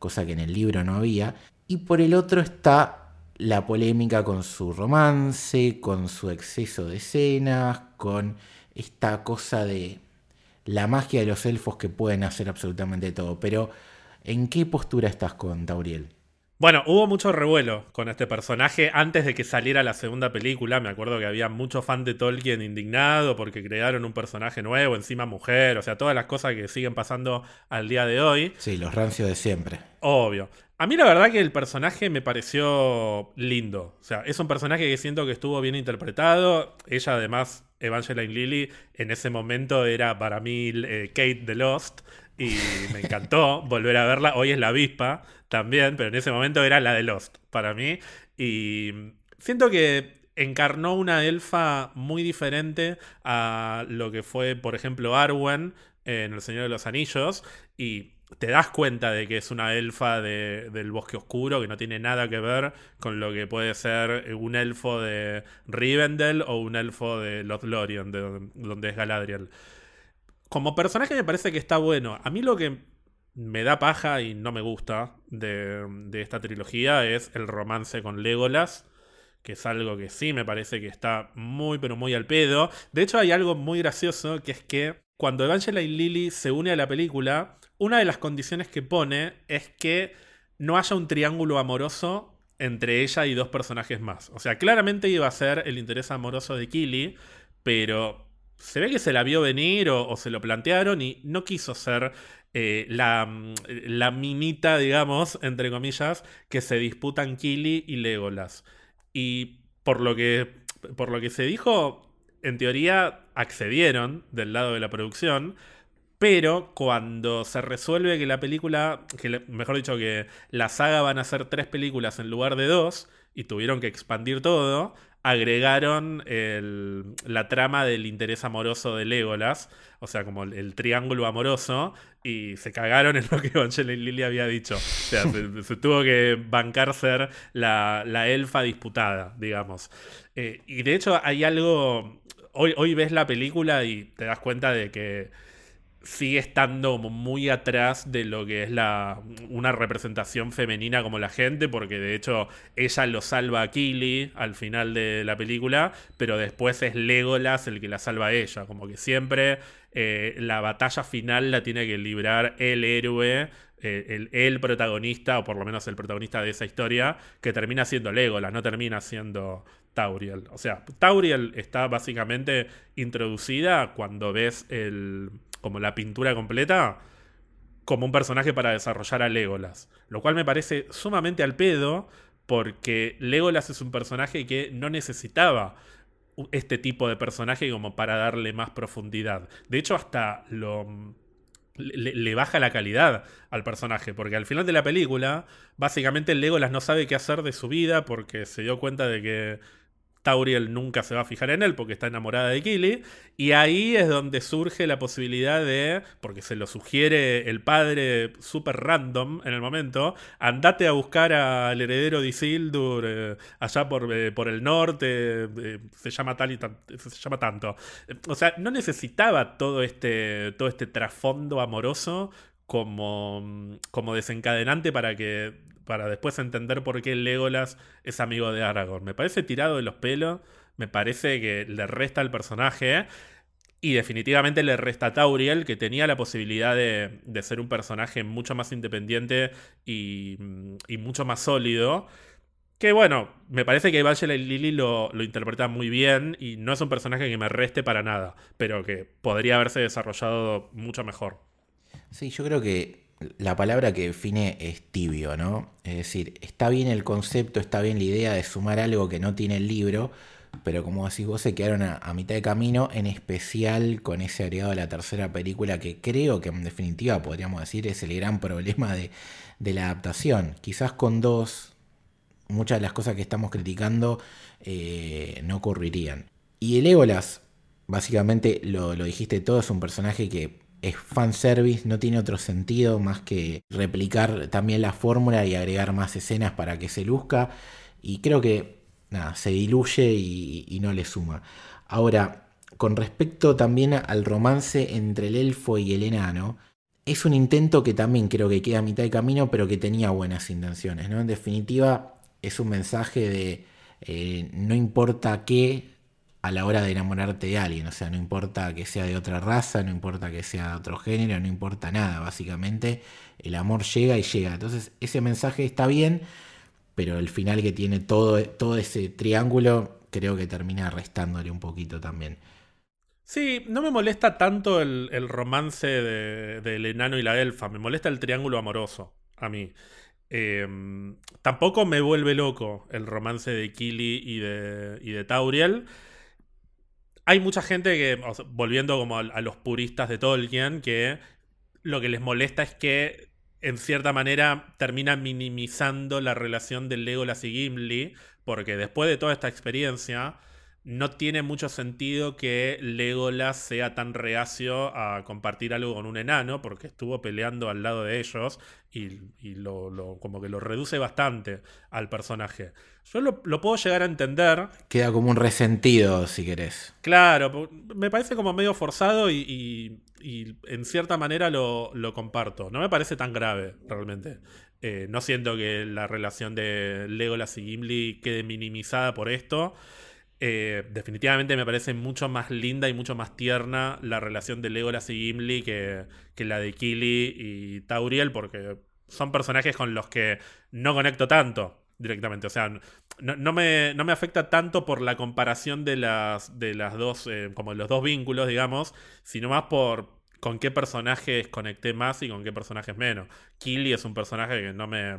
cosa que en el libro no había. Y por el otro está la polémica con su romance, con su exceso de escenas, con esta cosa de la magia de los elfos que pueden hacer absolutamente todo. Pero, ¿en qué postura estás con Tauriel? Bueno, hubo mucho revuelo con este personaje antes de que saliera la segunda película. Me acuerdo que había mucho fan de Tolkien indignado porque crearon un personaje nuevo, encima mujer, o sea, todas las cosas que siguen pasando al día de hoy. Sí, los rancios de siempre. Obvio. A mí la verdad que el personaje me pareció lindo. O sea, es un personaje que siento que estuvo bien interpretado. Ella además, Evangeline Lilly, en ese momento era para mí eh, Kate the Lost y me encantó volver a verla. Hoy es la avispa también, pero en ese momento era la de Lost para mí. Y siento que encarnó una elfa muy diferente a lo que fue, por ejemplo, Arwen en El Señor de los Anillos. Y te das cuenta de que es una elfa del bosque oscuro, que no tiene nada que ver con lo que puede ser un elfo de Rivendell o un elfo de Lothlorien, de donde es Galadriel como personaje me parece que está bueno. A mí lo que me da paja y no me gusta de, esta trilogía es el romance con Legolas que es algo que sí me parece que está muy pero muy al pedo. De hecho hay algo muy gracioso que es que cuando Evangeline Lily se une a la película, una de las condiciones que pone es que no haya un triángulo amoroso entre ella y dos personajes más. O sea, claramente iba a ser el interés amoroso de Killy, pero se ve que se la vio venir o, se lo plantearon y no quiso ser eh, la, la, minita, digamos, entre comillas, que se disputan Kili y Legolas. Y por lo que, por lo que se dijo, en teoría accedieron del lado de la producción. Pero cuando se resuelve que la película, que mejor dicho, que la saga van a ser tres películas en lugar de dos, y tuvieron que expandir todo, agregaron la trama del interés amoroso de Legolas, o sea, como el, triángulo amoroso, y se cagaron en lo que Evangeline Lily había dicho. O sea, se, tuvo que bancar ser la, elfa disputada, digamos. Eh, y de hecho hay algo, hoy, hoy ves la película y te das cuenta de que sigue estando muy atrás de lo que es la una representación femenina como la gente, porque de hecho ella lo salva a Killy al final de la película, pero después es Legolas el que la salva a ella, como que siempre eh, la batalla final la tiene que librar el héroe, eh, el, el, protagonista, o por lo menos el protagonista de esa historia, que termina siendo Legolas, no termina siendo Tauriel. O sea, Tauriel está básicamente introducida cuando ves el como la pintura completa, como un personaje para desarrollar a Legolas. Lo cual me parece sumamente al pedo, porque Legolas es un personaje que no necesitaba este tipo de personaje como para darle más profundidad. De hecho, hasta lo. Le, baja la calidad al personaje, porque al final de la película, básicamente Legolas no sabe qué hacer de su vida porque se dio cuenta de que Tauriel nunca se va a fijar en él porque está enamorada de Killy. Y ahí es donde surge la posibilidad de, porque se lo sugiere el padre súper random en el momento, andate a buscar al heredero de Isildur eh, allá por, eh, por, el norte, eh, se llama tal y se llama tanto. O sea, no necesitaba todo este, todo este trasfondo amoroso como, como desencadenante para que para después entender por qué Legolas es amigo de Aragorn. Me parece tirado de los pelos, me parece que le resta al personaje. Y definitivamente le resta a Tauriel, que tenía la posibilidad de, ser un personaje mucho más independiente y, mucho más sólido. Que bueno, me parece que Evangeline Lily lo, lo interpreta muy bien y no es un personaje que me reste para nada, pero que podría haberse desarrollado mucho mejor. Sí, yo creo que la palabra que define es tibio, ¿no? Es decir, está bien el concepto, está bien la idea de sumar algo que no tiene el libro, pero como decís vos, se quedaron a, mitad de camino, en especial con ese agregado de la tercera película, que creo que en definitiva podríamos decir es el gran problema de, la adaptación. Quizás con dos, muchas de las cosas que estamos criticando eh, no ocurrirían. Y el Ébolas, básicamente lo, lo dijiste todo, es un personaje que es fanservice, no tiene otro sentido más que replicar también la fórmula y agregar más escenas para que se luzca. Y creo que nada, se diluye y, no le suma. Ahora, con respecto también al romance entre el elfo y el enano, es un intento que también creo que queda a mitad de camino, pero que tenía buenas intenciones. ¿no? En definitiva, es un mensaje de eh, no importa qué, a la hora de enamorarte de alguien. O sea, no importa que sea de otra raza, no importa que sea de otro género, no importa nada. Básicamente, el amor llega y llega. Entonces, ese mensaje está bien, pero el final que tiene todo, todo ese triángulo, creo que termina restándole un poquito también. Sí, no me molesta tanto el, romance del enano y la elfa, me molesta el triángulo amoroso, a mí. Em, tampoco me vuelve loco el romance de Kili y de, y de Tauriel hay mucha gente que, volviendo como a, los puristas de Tolkien, que lo que les molesta es que en cierta manera termina minimizando la relación de Legolas y Gimli, porque después de toda esta experiencia, no tiene mucho sentido que Legolas sea tan reacio a compartir algo con un enano, porque estuvo peleando al lado de ellos y, lo, como que lo reduce bastante al personaje. Yo lo, puedo llegar a entender. Queda como un resentido, si querés. Claro, me parece como medio forzado y, en cierta manera lo, comparto. No me parece tan grave, realmente. Eh, no siento que la relación de Legolas y Gimli quede minimizada por esto. Eh, definitivamente me parece mucho más linda y mucho más tierna la relación de Legolas y Gimli que, la de Kili y Tauriel, porque son personajes con los que no conecto tanto directamente. O sea, no, me, no me, afecta tanto por la comparación de las, de las dos, eh, como los dos vínculos, digamos, sino más por con qué personajes conecté más y con qué personajes menos. Kili es un personaje que no me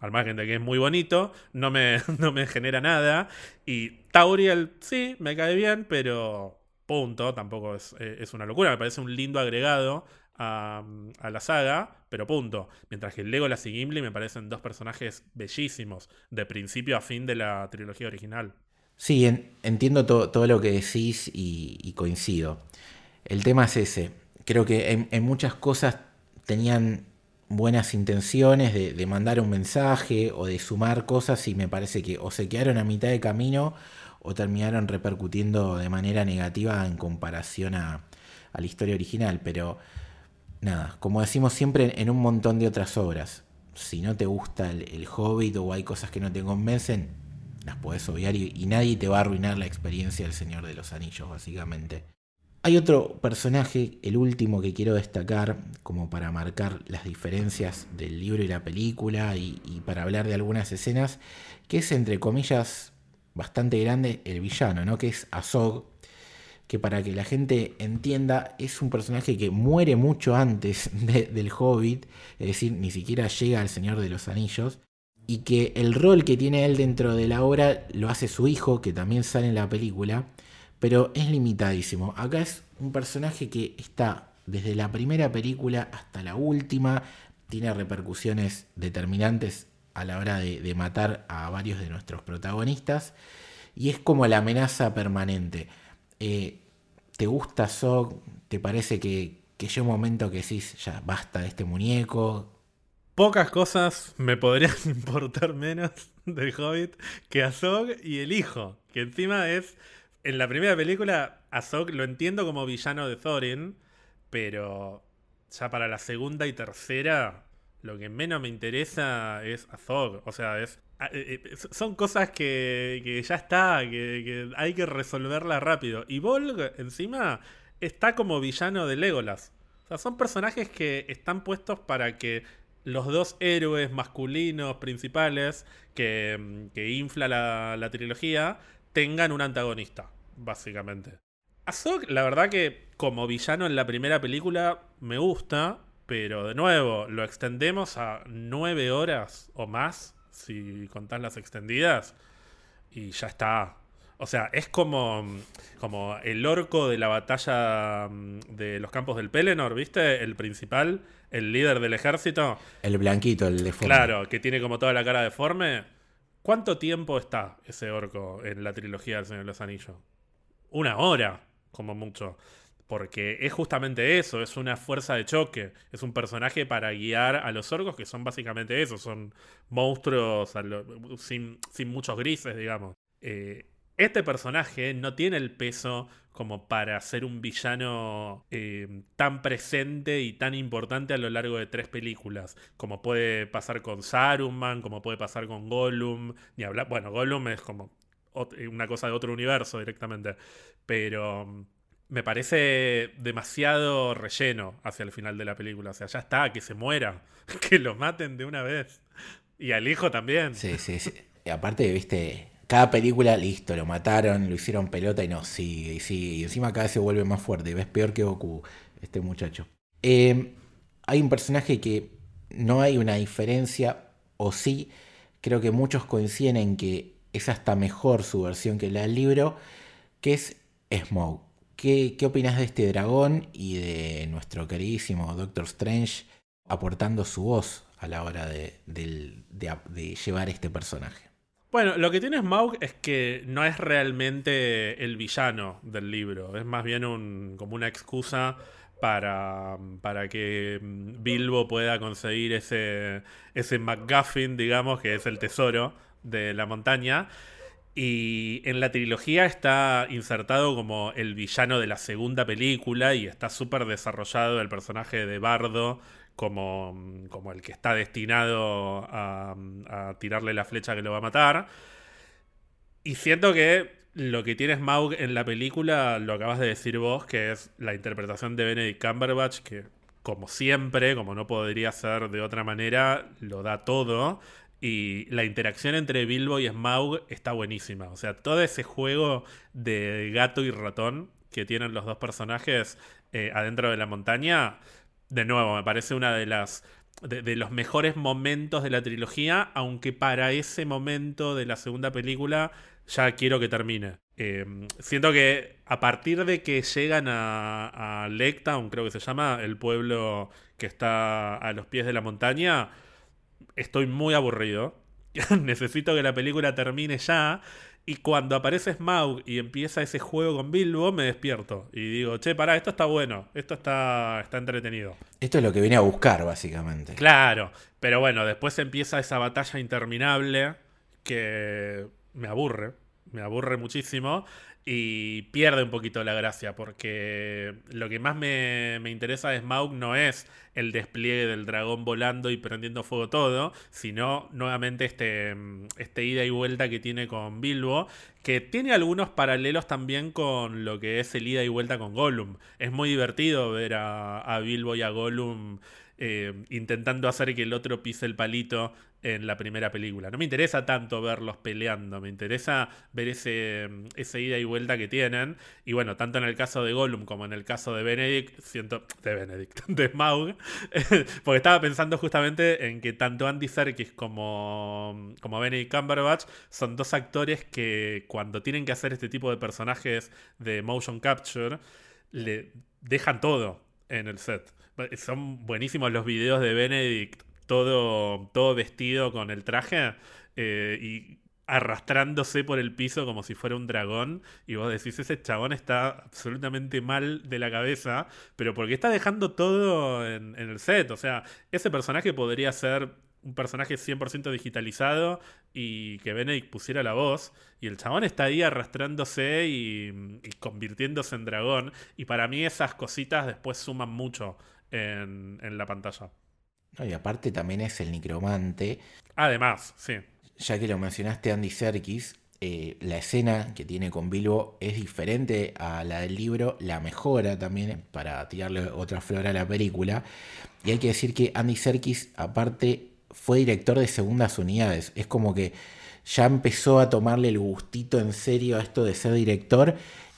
al margen de que es muy bonito, no me, no me genera nada. Y Tauriel, sí, me cae bien, pero punto, tampoco es, eh, es una locura, me parece un lindo agregado a, la saga, pero punto. Mientras que Legolas y Gimli me parecen dos personajes bellísimos, de principio a fin de la trilogía original. Sí, entiendo todo lo que decís y, coincido. El tema es ese. Creo que en muchas cosas tenían buenas intenciones de, mandar un mensaje o de sumar cosas y me parece que o se quedaron a mitad de camino o terminaron repercutiendo de manera negativa en comparación a, la historia original. Pero nada, como decimos siempre en un montón de otras obras, si no te gusta el, Hobbit o hay cosas que no te convencen, las puedes obviar y nadie te va a arruinar la experiencia del Señor de los Anillos, básicamente. Hay otro personaje, el último que quiero destacar, como para marcar las diferencias del libro y la película y, para hablar de algunas escenas, que es entre comillas bastante grande el villano, ¿no? que es Azog, que para que la gente entienda es un personaje que muere mucho antes del Hobbit, es decir, ni siquiera llega al Señor de los Anillos, y que el rol que tiene él dentro de la obra lo hace su hijo, que también sale en la película, pero es limitadísimo. Acá es un personaje que está desde la primera película hasta la última, tiene repercusiones determinantes a la hora de, matar a varios de nuestros protagonistas y es como la amenaza permanente. Eh, ¿Te gusta Zog? ¿Te parece que, que un momento que decís, ya basta de este muñeco? Pocas cosas me podrían importar menos del Hobbit que a Zog y el hijo, que encima es en la primera película, Azog lo entiendo como villano de Thorin, pero ya para la segunda y tercera, lo que menos me interesa es Azog. O sea, es, eh, eh, son cosas que, ya está, que, hay que resolverlas rápido. Y Volg, encima, está como villano de Legolas. O sea, son personajes que están puestos para que los dos héroes masculinos principales que, que infla la, la trilogía tengan un antagonista, básicamente. Azog, la verdad que como villano en la primera película me gusta, pero de nuevo, lo extendemos a nueve horas o más, si contás las extendidas, y ya está. O sea, es como, como el orco de la batalla mm, de los campos del Pelennor, ¿viste? El principal, el líder del ejército. El blanquito, el deforme. Claro, que tiene como toda la cara deforme. ¿Cuánto tiempo está ese orco en la trilogía del Señor de los Anillos? Una hora, como mucho. Porque es justamente eso, es una fuerza de choque. Es un personaje para guiar a los orcos, que son básicamente eso, son monstruos sin, muchos grises, digamos. Eh, este personaje no tiene el peso como para ser un villano eh, tan presente y tan importante a lo largo de tres películas, como puede pasar con Saruman, como puede pasar con Gollum, ni hablar, bueno, Gollum es como una cosa de otro universo directamente. Pero me parece demasiado relleno hacia el final de la película. O sea, ya está, que se muera, que lo maten de una vez. Y al hijo también. Sí, sí, sí. Aparte, viste, cada película, listo, lo mataron, lo hicieron pelota y no, sigue, y sigue. Y encima cada vez se vuelve más fuerte. Ves peor que Goku, este muchacho. Eh, hay un personaje que no hay una diferencia, o sí, creo que muchos coinciden en que es hasta mejor su versión que la del libro, que es Smoke. ¿Qué, ¿Qué opinas de este dragón y de nuestro queridísimo Doctor Strange aportando su voz a la hora de, llevar este personaje? Bueno, lo que tiene Smaug es que no es realmente el villano del libro, es más bien como una excusa para, para que Bilbo pueda conseguir ese, ese McGuffin, digamos, que es el tesoro de la montaña. Y en la trilogía está insertado como el villano de la segunda película y está súper desarrollado el personaje de Bardo como, como el que está destinado a, a tirarle la flecha que lo va a matar. Y siento que lo que tiene Smaug en la película, lo acabas de decir vos, que es la interpretación de Benedict Cumberbatch, que como siempre, como no podría ser de otra manera, lo da todo. Y la interacción entre Bilbo y Smaug está buenísima. O sea, todo ese juego de gato y ratón que tienen los dos personajes eh, adentro de la montaña, de nuevo, me parece una de las de, los mejores momentos de la trilogía, aunque para ese momento de la segunda película ya quiero que termine. Eh, siento que a partir de que llegan a, a Lectown, creo que se llama, el pueblo que está a los pies de la montaña, estoy muy aburrido. Necesito que la película termine ya. Y cuando aparece Smaug y empieza ese juego con Bilbo, me despierto. Y digo, che, pará, esto está bueno, esto está, está entretenido. Esto es lo que viene a buscar, básicamente. Claro, pero bueno, después empieza esa batalla interminable que me aburre, me aburre muchísimo y pierde un poquito la gracia porque lo que más me, interesa de Smaug no es el despliegue del dragón volando y prendiendo fuego todo, sino nuevamente este, este ida y vuelta que tiene con Bilbo, que tiene algunos paralelos también con lo que es el ida y vuelta con Gollum. Es muy divertido ver a, a Bilbo y a Gollum eh, intentando hacer que el otro pise el palito en la primera película. No me interesa tanto verlos peleando, me interesa ver ese, ese ida y vuelta que tienen. Y bueno, tanto en el caso de Gollum como en el caso de Benedict, siento. de Benedict, de Smaug, porque estaba pensando justamente en que tanto Andy Serkis como, como Benedict Cumberbatch son dos actores que cuando tienen que hacer este tipo de personajes de motion capture, le dejan todo en el set. Son buenísimos los videos de Benedict, todo, todo vestido con el traje eh, y arrastrándose por el piso como si fuera un dragón. Y vos decís, ese chabón está absolutamente mal de la cabeza, pero porque está dejando todo en, el set. O sea, ese personaje podría ser un personaje 100% digitalizado y que Benedict pusiera la voz. Y el chabón está ahí arrastrándose y, convirtiéndose en dragón. Y para mí esas cositas después suman mucho en, la pantalla. Y aparte también es el necromante. Además, sí. Ya que lo mencionaste Andy Serkis, eh, la escena que tiene con Bilbo es diferente a la del libro, la mejora también para tirarle otra flor a la película. Y hay que decir que Andy Serkis, aparte, fue director de segundas unidades. Es como que ya empezó a tomarle el gustito en serio a esto de ser director.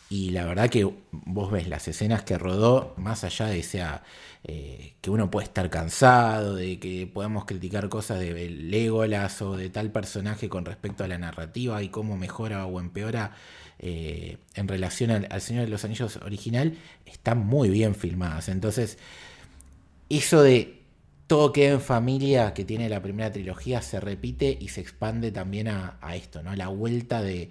Y la verdad que vos ves las escenas que rodó, más allá de sea eh, que uno puede estar cansado, de que podamos criticar cosas de Legolas o de tal personaje con respecto a la narrativa y cómo mejora o empeora eh, en relación al, Señor de los Anillos original, están muy bien filmadas. Entonces, eso de todo queda en familia que tiene la primera trilogía se repite y se expande también a, esto, ¿no? La vuelta de,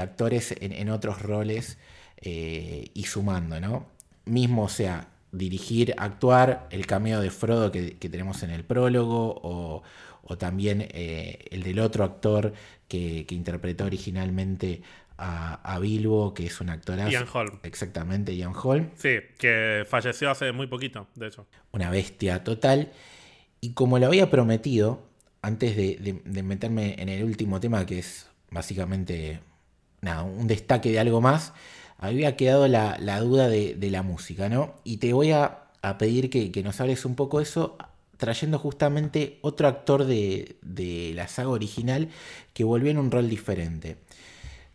actores en, otros roles eh, y sumando, ¿no? Mismo, o sea, dirigir, actuar, el cameo de Frodo que, tenemos en el prólogo, o, también eh, el del otro actor que, que interpretó originalmente a, Bilbo, que es un actorazo. Ian Holm. Exactamente, Ian Holm. Sí, que falleció hace muy poquito, de hecho. Una bestia total. Y como lo había prometido, antes de, meterme en el último tema, que es básicamente nada, un destaque de algo más, había quedado la, duda de, la música, ¿no? Y te voy a, pedir que, nos hables un poco de eso, trayendo justamente otro actor de, de la saga original que volvió en un rol diferente,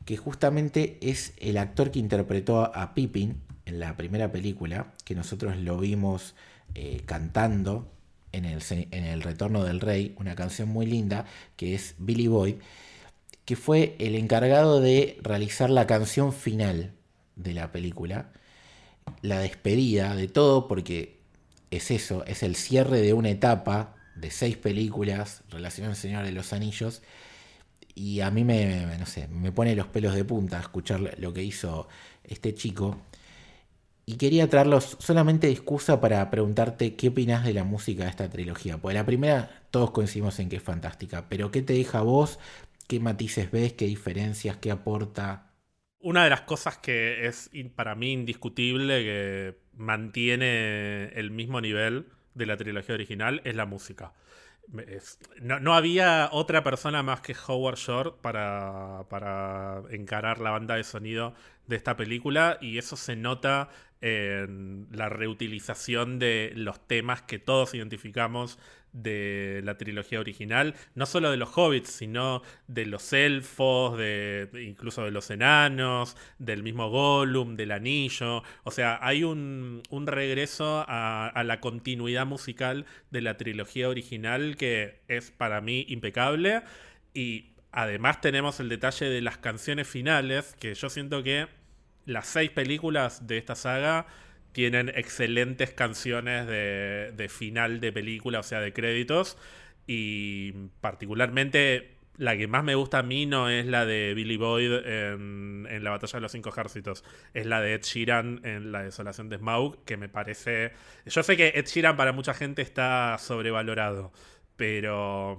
que justamente es el actor que interpretó a Pippin en la primera película, que nosotros lo vimos eh, cantando en el, en el Retorno del Rey, una canción muy linda, que es Billy Boyd, que fue el encargado de realizar la canción final de la película, la despedida de todo, porque es eso, es el cierre de una etapa de seis películas relacionadas al Señor de los Anillos. Y a mí me, no sé, me pone los pelos de punta escuchar lo que hizo este chico. Y quería traerlos solamente de excusa para preguntarte qué opinas de la música de esta trilogía. Porque la primera todos coincidimos en que es fantástica, pero ¿qué te deja a vos? ¿Qué matices ves? ¿Qué diferencias? ¿Qué aporta? Una de las cosas que es para mí indiscutible, que mantiene el mismo nivel de la trilogía original, es la música. no, había otra persona más que Howard Shore para, para encarar la banda de sonido de esta película y eso se nota en la reutilización de los temas que todos identificamos de la trilogía original, no solo de los hobbits, sino de los elfos, de incluso de los enanos, del mismo Gollum, del anillo. O sea, hay un, regreso a, a, la continuidad musical de la trilogía original que es para mí impecable. Y además tenemos el detalle de las canciones finales, que yo siento que las seis películas de esta saga tienen excelentes canciones de, final de película, o sea, de créditos. Y particularmente la que más me gusta a mí no es la de Billy Boyd en, en, la Batalla de los Cinco Ejércitos, es la de Ed Sheeran en La Desolación de Smaug, que me parece... Yo sé que Ed Sheeran para mucha gente está sobrevalorado, pero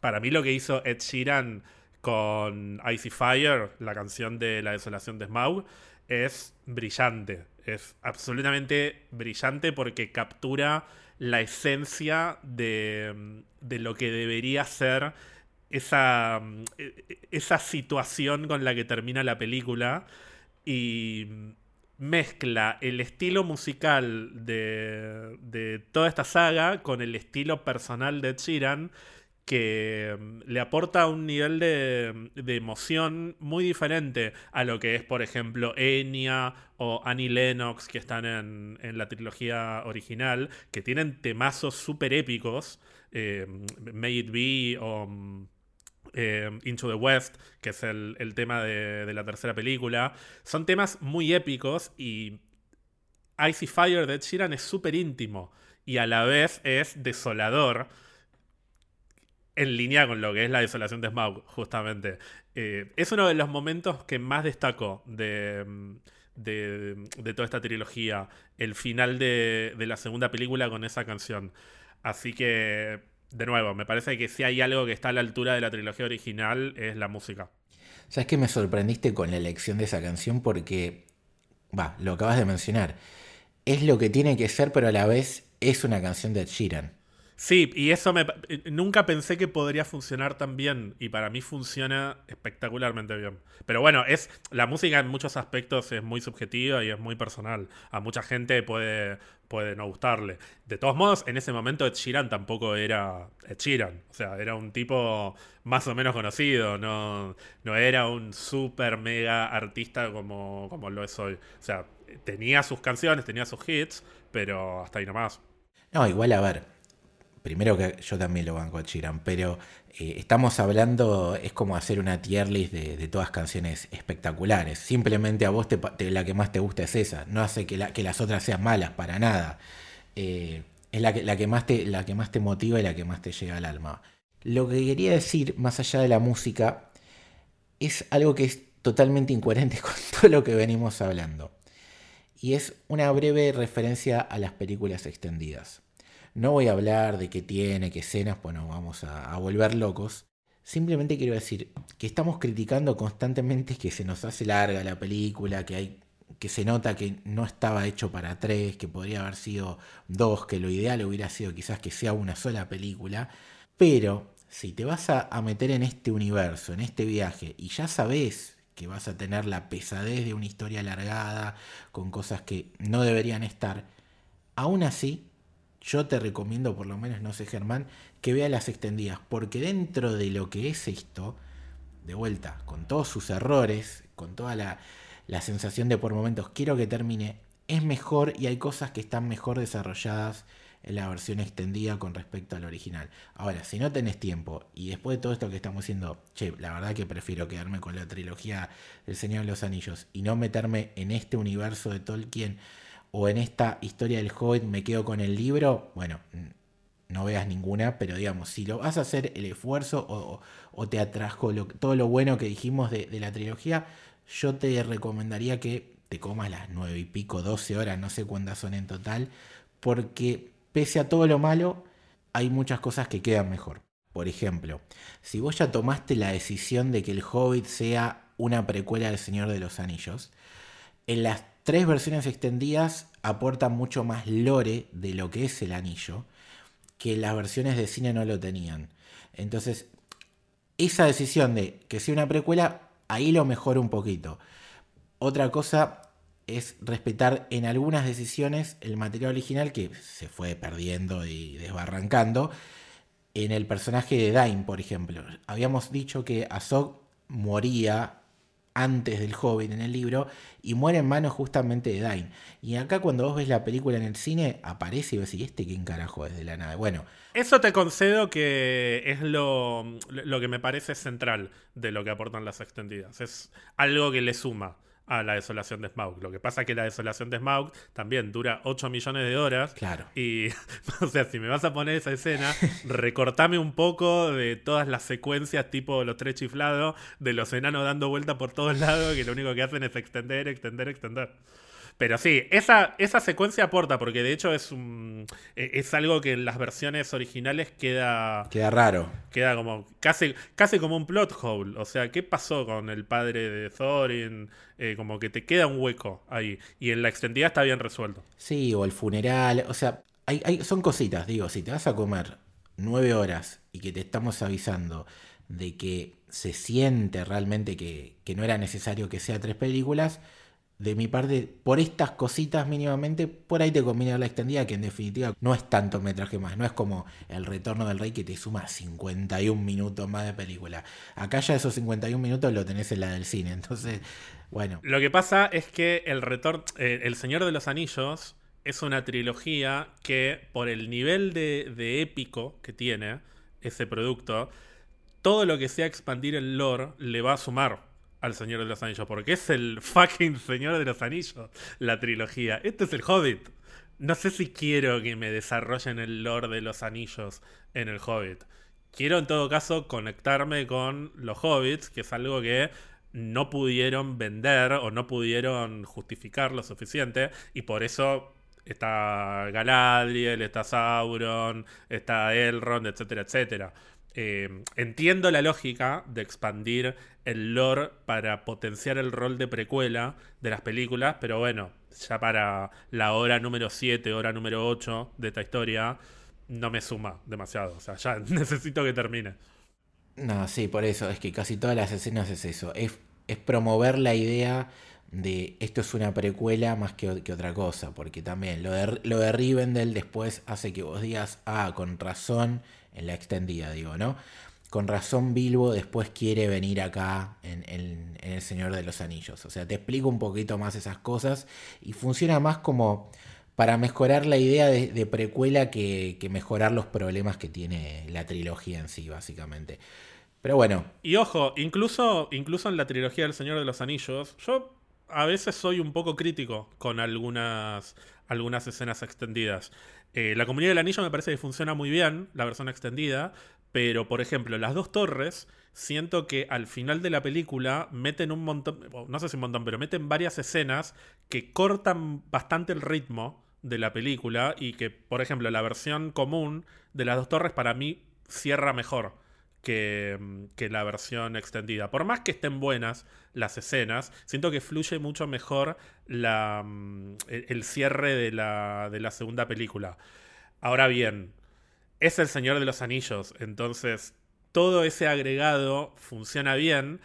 para mí lo que hizo Ed Sheeran con Icy Fire, la canción de La Desolación de Smaug, es brillante. Es absolutamente brillante porque captura la esencia de, lo que debería ser esa, esa situación con la que termina la película y mezcla el estilo musical de, de toda esta saga con el estilo personal de Chiran que mm, le aporta un nivel de, emoción muy diferente a lo que es, por ejemplo, Enya o Annie Lennox, que están en, la trilogía original, que tienen temazos súper épicos, eh, May It Be o mm, eh, Into the West, que es el, tema de, de, la tercera película. Son temas muy épicos y Icy Fire de Ed Sheeran es súper íntimo y a la vez es desolador en línea con lo que es la desolación de Smaug, justamente. Eh, es uno de los momentos que más destaco de, de, toda esta trilogía, el final de, la segunda película con esa canción. Así que, de nuevo, me parece que si hay algo que está a la altura de la trilogía original es la música. ¿Sabes que me sorprendiste con la elección de esa canción? Porque, va, lo acabas de mencionar. Es lo que tiene que ser, pero a la vez es una canción de Ed. Sí, y eso me, eh, nunca pensé que podría funcionar tan bien y para mí funciona espectacularmente bien. Pero bueno, es la música en muchos aspectos es muy subjetiva y es muy personal. A mucha gente puede, puede no gustarle. De todos modos, en ese momento Ed Sheeran tampoco era Ed Sheeran. O sea, era un tipo más o menos conocido, no, no era un super mega artista como, como lo es hoy. O sea, tenía sus canciones, tenía sus hits, pero hasta ahí nomás. No, igual a ver, primero que yo también lo banco a Chiran, pero eh, estamos hablando, es como hacer una tier list de, todas canciones espectaculares. Simplemente a vos la que más te gusta es esa, no hace que, que las otras sean malas, para nada. Eh, es la que, la, que más te, la que más te motiva y la que más te llega al alma. Lo que quería decir, más allá de la música, es algo que es totalmente incoherente con todo lo que venimos hablando. Y es una breve referencia a las películas extendidas. No voy a hablar de qué tiene, qué escenas, pues nos vamos a, volver locos. Simplemente quiero decir que estamos criticando constantemente que se nos hace larga la película, que hay que se nota que no estaba hecho para tres, que podría haber sido dos, que lo ideal hubiera sido quizás que sea una sola película. Pero si te vas a, a meter en este universo, en este viaje, y ya sabes que vas a tener la pesadez de una historia alargada, con cosas que no deberían estar, aún así, yo te recomiendo, por lo menos, no sé Germán, que vea las extendidas, porque dentro de lo que es esto, de vuelta, con todos sus errores, con toda la, la sensación de por momentos quiero que termine, es mejor y hay cosas que están mejor desarrolladas en la versión extendida con respecto al original. Ahora, si no tenés tiempo y después de todo esto que estamos haciendo, che, la verdad que prefiero quedarme con la trilogía del Señor de los Anillos y no meterme en este universo de Tolkien o en esta historia del Hobbit, me quedo con el libro, bueno, no veas ninguna, pero digamos, si lo vas a hacer el esfuerzo o, te atrajo todo lo bueno que dijimos de, de la trilogía, yo te recomendaría que te comas las nueve y pico, 12 horas, no sé cuántas son en total, porque pese a todo lo malo, hay muchas cosas que quedan mejor. Por ejemplo, si vos ya tomaste la decisión de que el Hobbit sea una precuela del Señor de los Anillos, en las tres versiones extendidas aportan mucho más lore de lo que es el anillo, que las versiones de cine no lo tenían. Entonces, esa decisión de que sea una precuela, ahí lo mejora un poquito. Otra cosa es respetar en algunas decisiones el material original que se fue perdiendo y desbarrancando. En el personaje de Dain, por ejemplo, habíamos dicho que Azog moría antes del Hobbit en el libro y muere en manos justamente de Dain. Y acá cuando vos ves la película en el cine aparece y ves, ¿y este quién carajo es de la nave? Bueno. Eso te concedo que es lo, lo que me parece central de lo que aportan las extendidas. Es algo que le suma a la desolación de Smaug. Lo que pasa es que la desolación de Smaug también dura 8 millones de horas. Claro. Y, o sea, si me vas a poner esa escena, recortame un poco de todas las secuencias tipo los tres chiflados, de los enanos dando vuelta por todos lados, que lo único que hacen es extender, extender, extender. Pero sí, esa, esa secuencia aporta, porque de hecho es un, e, es algo que en las versiones originales queda. Queda raro. Queda como. casi, casi como un plot hole. O sea, ¿qué pasó con el padre de Thorin? Eh, como que te queda un hueco ahí. Y en la extendida está bien resuelto. Sí, o el funeral. O sea, hay, hay, son cositas. Digo, si te vas a comer nueve horas y que te estamos avisando de que se siente realmente que, que no era necesario que sea tres películas de mi parte, por estas cositas mínimamente, por ahí te conviene la extendida, que en definitiva no es tanto metraje más, no es como el retorno del rey que te suma 51 minutos más de película. Acá ya esos 51 minutos lo tenés en la del cine, entonces, bueno. Lo que pasa es que el retorno, eh, El Señor de los Anillos es una trilogía que, por el nivel de, de épico que tiene ese producto, todo lo que sea expandir el lore le va a sumar al Señor de los Anillos, porque es el fucking Señor de los Anillos, la trilogía. Este es el Hobbit. No sé si quiero que me desarrollen el lore de los anillos en el Hobbit. Quiero en todo caso conectarme con los Hobbits, que es algo que no pudieron vender o no pudieron justificar lo suficiente, y por eso está Galadriel, está Sauron, está Elrond, etcétera, etcétera. Eh, entiendo la lógica de expandir el lore para potenciar el rol de precuela de las películas, pero bueno, ya para la hora número 7, hora número 8 de esta historia, no me suma demasiado. O sea, ya necesito que termine. No, sí, por eso, es que casi todas las escenas es eso. Es, es promover la idea de esto es una precuela más que, otra cosa, porque también lo de, lo de Rivendell después hace que vos digas, ah, con razón en la extendida, digo, ¿no? Con razón Bilbo después quiere venir acá en, El Señor de los Anillos. O sea, te explico un poquito más esas cosas y funciona más como para mejorar la idea de, precuela que, mejorar los problemas que tiene la trilogía en sí, básicamente. Pero bueno. Y ojo, incluso, incluso en la trilogía del Señor de los Anillos, yo a veces soy un poco crítico con algunas, algunas escenas extendidas. Eh, la comunidad del anillo me parece que funciona muy bien, la versión extendida, pero por ejemplo, las dos torres, siento que al final de la película meten un montón, no sé si un montón, pero meten varias escenas que cortan bastante el ritmo de la película y que, por ejemplo, la versión común de las dos torres para mí cierra mejor que, la versión extendida. Por más que estén buenas las escenas, siento que fluye mucho mejor mm, el cierre de la, de la segunda película. Ahora bien, es el Señor de los Anillos, entonces todo ese agregado funciona bien.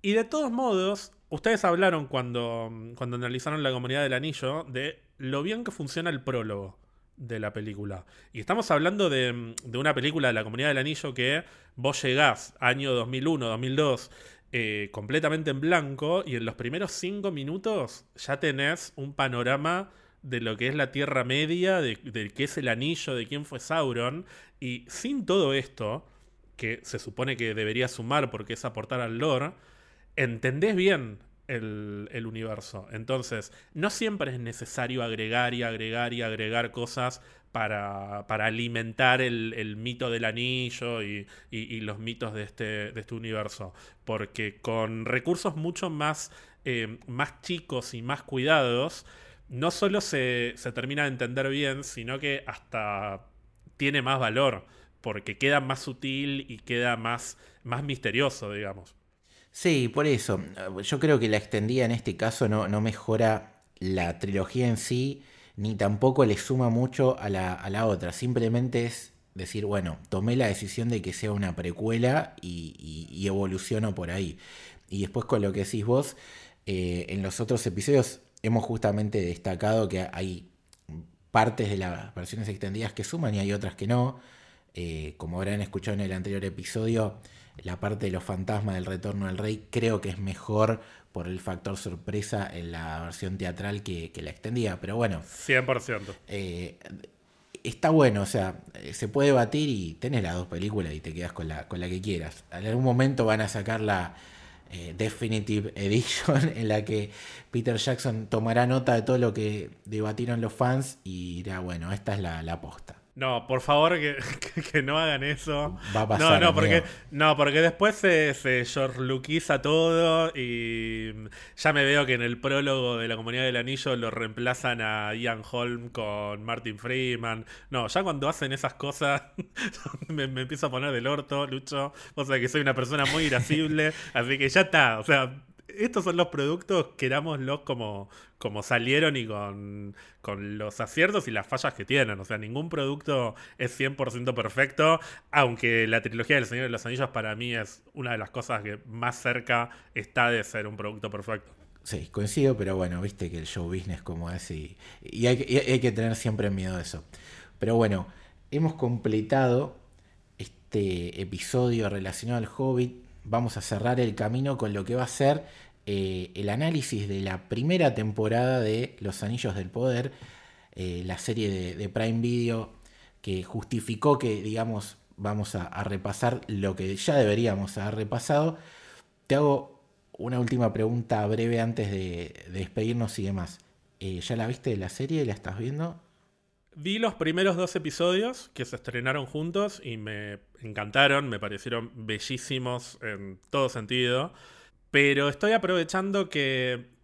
Y de todos modos, ustedes hablaron cuando, cuando analizaron la comunidad del anillo de lo bien que funciona el prólogo de la película. Y estamos hablando de, de una película de la comunidad del anillo que vos llegás año 2001, 2002 eh, completamente en blanco y en los primeros cinco minutos ya tenés un panorama de lo que es la Tierra Media, de, de qué es el anillo, de quién fue Sauron. Y sin todo esto, que se supone que debería sumar porque es aportar al lore, entendés bien el, universo. Entonces, no siempre es necesario agregar y agregar y agregar cosas para, alimentar el, mito del anillo y, los mitos de este, de este universo. Porque con recursos mucho más, eh, más chicos y más cuidados, no solo se, se termina de entender bien, sino que hasta tiene más valor. Porque queda más sutil y queda más, más misterioso, digamos. Sí, por eso. Yo creo que la extendida en este caso no, no mejora la trilogía en sí, ni tampoco le suma mucho a la, a la, otra. Simplemente es decir, bueno, tomé la decisión de que sea una precuela y, y, y evoluciono por ahí. Y después con lo que decís vos, eh, en los otros episodios hemos justamente destacado que hay partes de las versiones extendidas que suman y hay otras que no. Eh, como habrán escuchado en el anterior episodio, la parte de los fantasmas del retorno del rey creo que es mejor por el factor sorpresa en la versión teatral que, que la extendida. Pero bueno. 100%. Eh, está bueno, o sea, se puede batir y tenés las dos películas y te quedas con la, con la que quieras. En algún momento van a sacar la eh, Definitive Edition en la que Peter Jackson tomará nota de todo lo que debatieron los fans y dirá, bueno, esta es la, la posta. No, por favor, que, que, que, no hagan eso. Va a pasar. No, no, porque, no, porque después se, se todo y ya me veo que en el prólogo de la Comunidad del Anillo lo reemplazan a Ian Holm con Martin Freeman. No, ya cuando hacen esas cosas me, me empiezo a poner del orto, Lucho. O sea que soy una persona muy irascible, así que ya está. O sea, estos son los productos, querámoslos como, como salieron y con, con, los aciertos y las fallas que tienen. O sea, ningún producto es 100% perfecto, aunque la trilogía del Señor de los Anillos para mí es una de las cosas que más cerca está de ser un producto perfecto. Sí, coincido, pero bueno, viste que el show business como es y, y, hay, y hay que tener siempre miedo de eso. Pero bueno, hemos completado este episodio relacionado al Hobbit. Vamos a cerrar el camino con lo que va a ser eh, el análisis de la primera temporada de Los Anillos del Poder, eh, la serie de, Prime Video que justificó que, digamos, vamos a, repasar lo que ya deberíamos haber repasado. Te hago una última pregunta breve antes de, de despedirnos y demás. Eh, ¿Ya la viste de la serie? ¿La estás viendo? Vi los primeros dos episodios que se estrenaron juntos y me encantaron, me parecieron bellísimos en todo sentido. Pero estoy aprovechando que.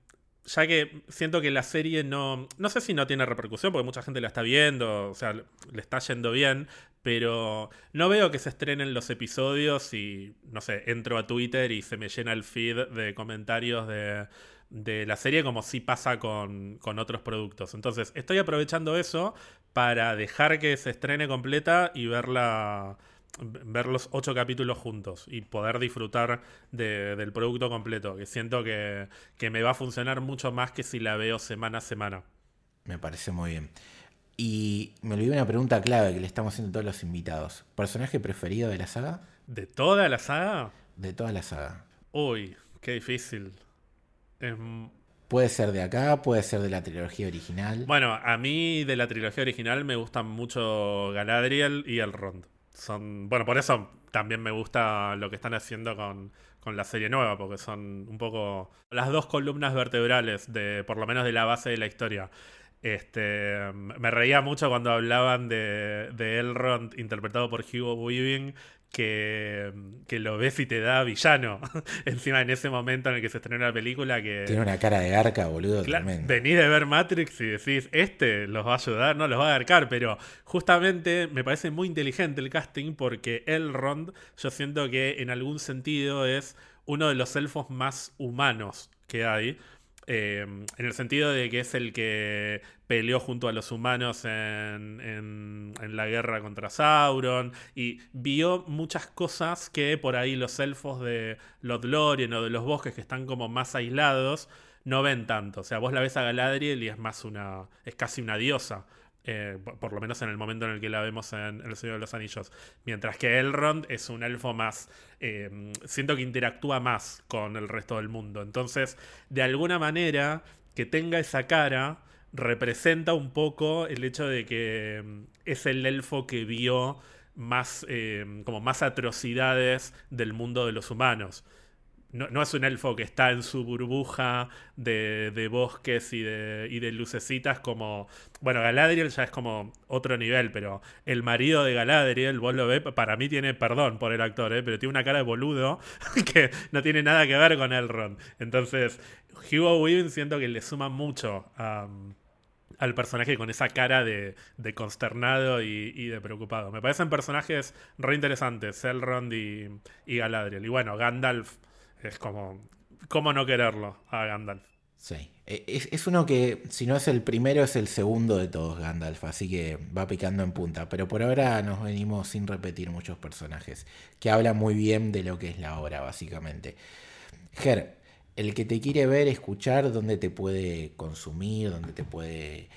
Ya que siento que la serie no. No sé si no tiene repercusión, porque mucha gente la está viendo, o sea, le está yendo bien. Pero no veo que se estrenen los episodios y. No sé, entro a Twitter y se me llena el feed de comentarios de, de la serie, como si pasa con, con otros productos. Entonces, estoy aprovechando eso para dejar que se estrene completa y verla ver los ocho capítulos juntos y poder disfrutar de, del producto completo, que siento que, que, me va a funcionar mucho más que si la veo semana a semana. Me parece muy bien. Y me olvidé una pregunta clave que le estamos haciendo a todos los invitados. ¿Personaje preferido de la saga? ¿De toda la saga? De toda la saga. Uy, qué difícil. Es... Puede ser de acá, puede ser de la trilogía original. Bueno, a mí de la trilogía original me gustan mucho Galadriel y Elrond son. Bueno, por eso también me gusta lo que están haciendo con, con, la serie nueva, porque son un poco las dos columnas vertebrales, de, por lo menos de la base de la historia. Este, me reía mucho cuando hablaban de, de Elrond interpretado por Hugo Weaving, que, que, lo ves y te da villano. Encima en ese momento en el que se estrenó la película que... Tiene una cara de garca, boludo. Claro, venís de ver Matrix y decís, este los va a ayudar, no los va a agarcar, pero justamente me parece muy inteligente el casting porque Elrond yo siento que en algún sentido es uno de los elfos más humanos que hay. Eh, en el sentido de que es el que peleó junto a los humanos en, en, la guerra contra Sauron y vio muchas cosas que por ahí los elfos de Lothlorien o de los bosques que están como más aislados no ven tanto. O sea, vos la ves a Galadriel y es más una. es casi una diosa. Eh, por lo menos en el momento en el que la vemos en El Señor de los Anillos. Mientras que Elrond es un elfo más. Eh, siento que interactúa más con el resto del mundo. Entonces, de alguna manera, que tenga esa cara representa un poco el hecho de que mm, es el elfo que vio más, eh, como más atrocidades del mundo de los humanos no, es un elfo que está en su burbuja de, bosques y de, y de, lucecitas como... Bueno, Galadriel ya es como otro nivel, pero el marido de Galadriel, vos lo ves, para mí tiene, perdón por el actor, ¿eh? pero tiene una cara de boludo que no tiene nada que ver con Elrond. Entonces, Hugo Weaving siento que le suma mucho al personaje con esa cara de, consternado y, de preocupado. Me parecen personajes re interesantes, Elrond y, y Galadriel. Y bueno, Gandalf es como, ¿cómo no quererlo a Gandalf? Sí, e, es, uno que si no es el primero es el segundo de todos Gandalf, así que va picando en punta, pero por ahora nos venimos sin repetir muchos personajes, que hablan muy bien de lo que es la obra básicamente. Ger, el que te quiere ver, escuchar, dónde te puede consumir, dónde te puede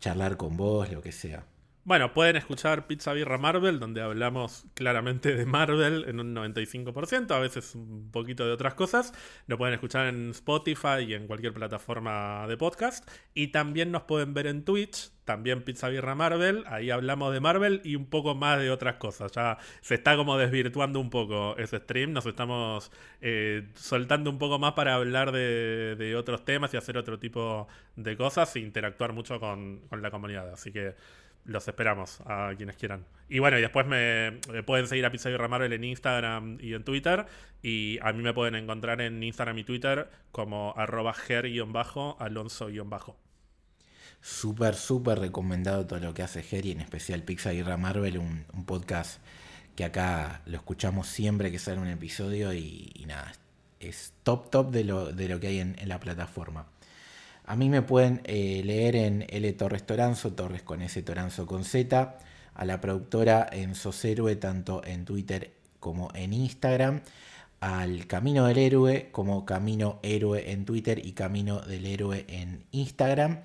charlar con vos, lo que sea. Bueno, pueden escuchar Pizza Birra Marvel, donde hablamos claramente de Marvel en un 95%, a veces un poquito de otras cosas. Lo pueden escuchar en Spotify y en cualquier plataforma de podcast. Y también nos pueden ver en Twitch, también Pizza Birra Marvel. Ahí hablamos de Marvel y un poco más de otras cosas. Ya se está como desvirtuando un poco ese stream. Nos estamos eh, soltando un poco más para hablar de, otros temas y hacer otro tipo de cosas e interactuar mucho con, con la comunidad. Así que los esperamos a quienes quieran. Y bueno, y después me, pueden seguir a Pizza y Marvel en Instagram y en Twitter. Y a mí me pueden encontrar en Instagram y Twitter como arroba ger-alonso-bajo. Súper, súper recomendado todo lo que hace Ger y en especial Pizza y Marvel, un, podcast que acá lo escuchamos siempre que sale un episodio y, nada, es top top de lo, de lo que hay en la plataforma. A mí me pueden eh, leer en L Torres Toranzo, Torres con S Toranzo con Z, a la productora en Soséroe, tanto en Twitter como en Instagram, al Camino del Héroe como Camino Héroe en Twitter y Camino del Héroe en Instagram.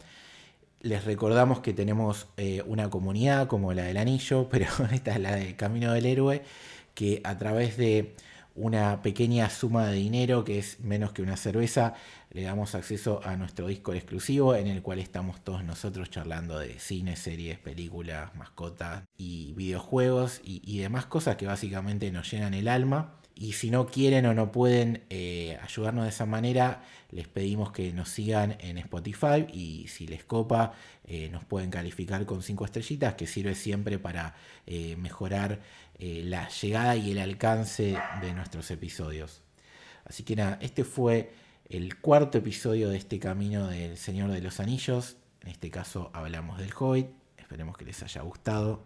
Les recordamos que tenemos eh, una comunidad como la del anillo, pero esta es la del Camino del Héroe, que a través de una pequeña suma de dinero que es menos que una cerveza, le damos acceso a nuestro disco exclusivo en el cual estamos todos nosotros charlando de cine, series, películas, mascotas y videojuegos y, demás cosas que básicamente nos llenan el alma. Y si no quieren o no pueden eh, ayudarnos de esa manera, les pedimos que nos sigan en Spotify y si les copa, eh, nos pueden calificar con 5 estrellitas, que sirve siempre para eh, mejorar la llegada y el alcance de nuestros episodios. Así que nada, este fue el cuarto episodio de este camino del Señor de los Anillos. En este caso hablamos del Hobbit. Esperemos que les haya gustado.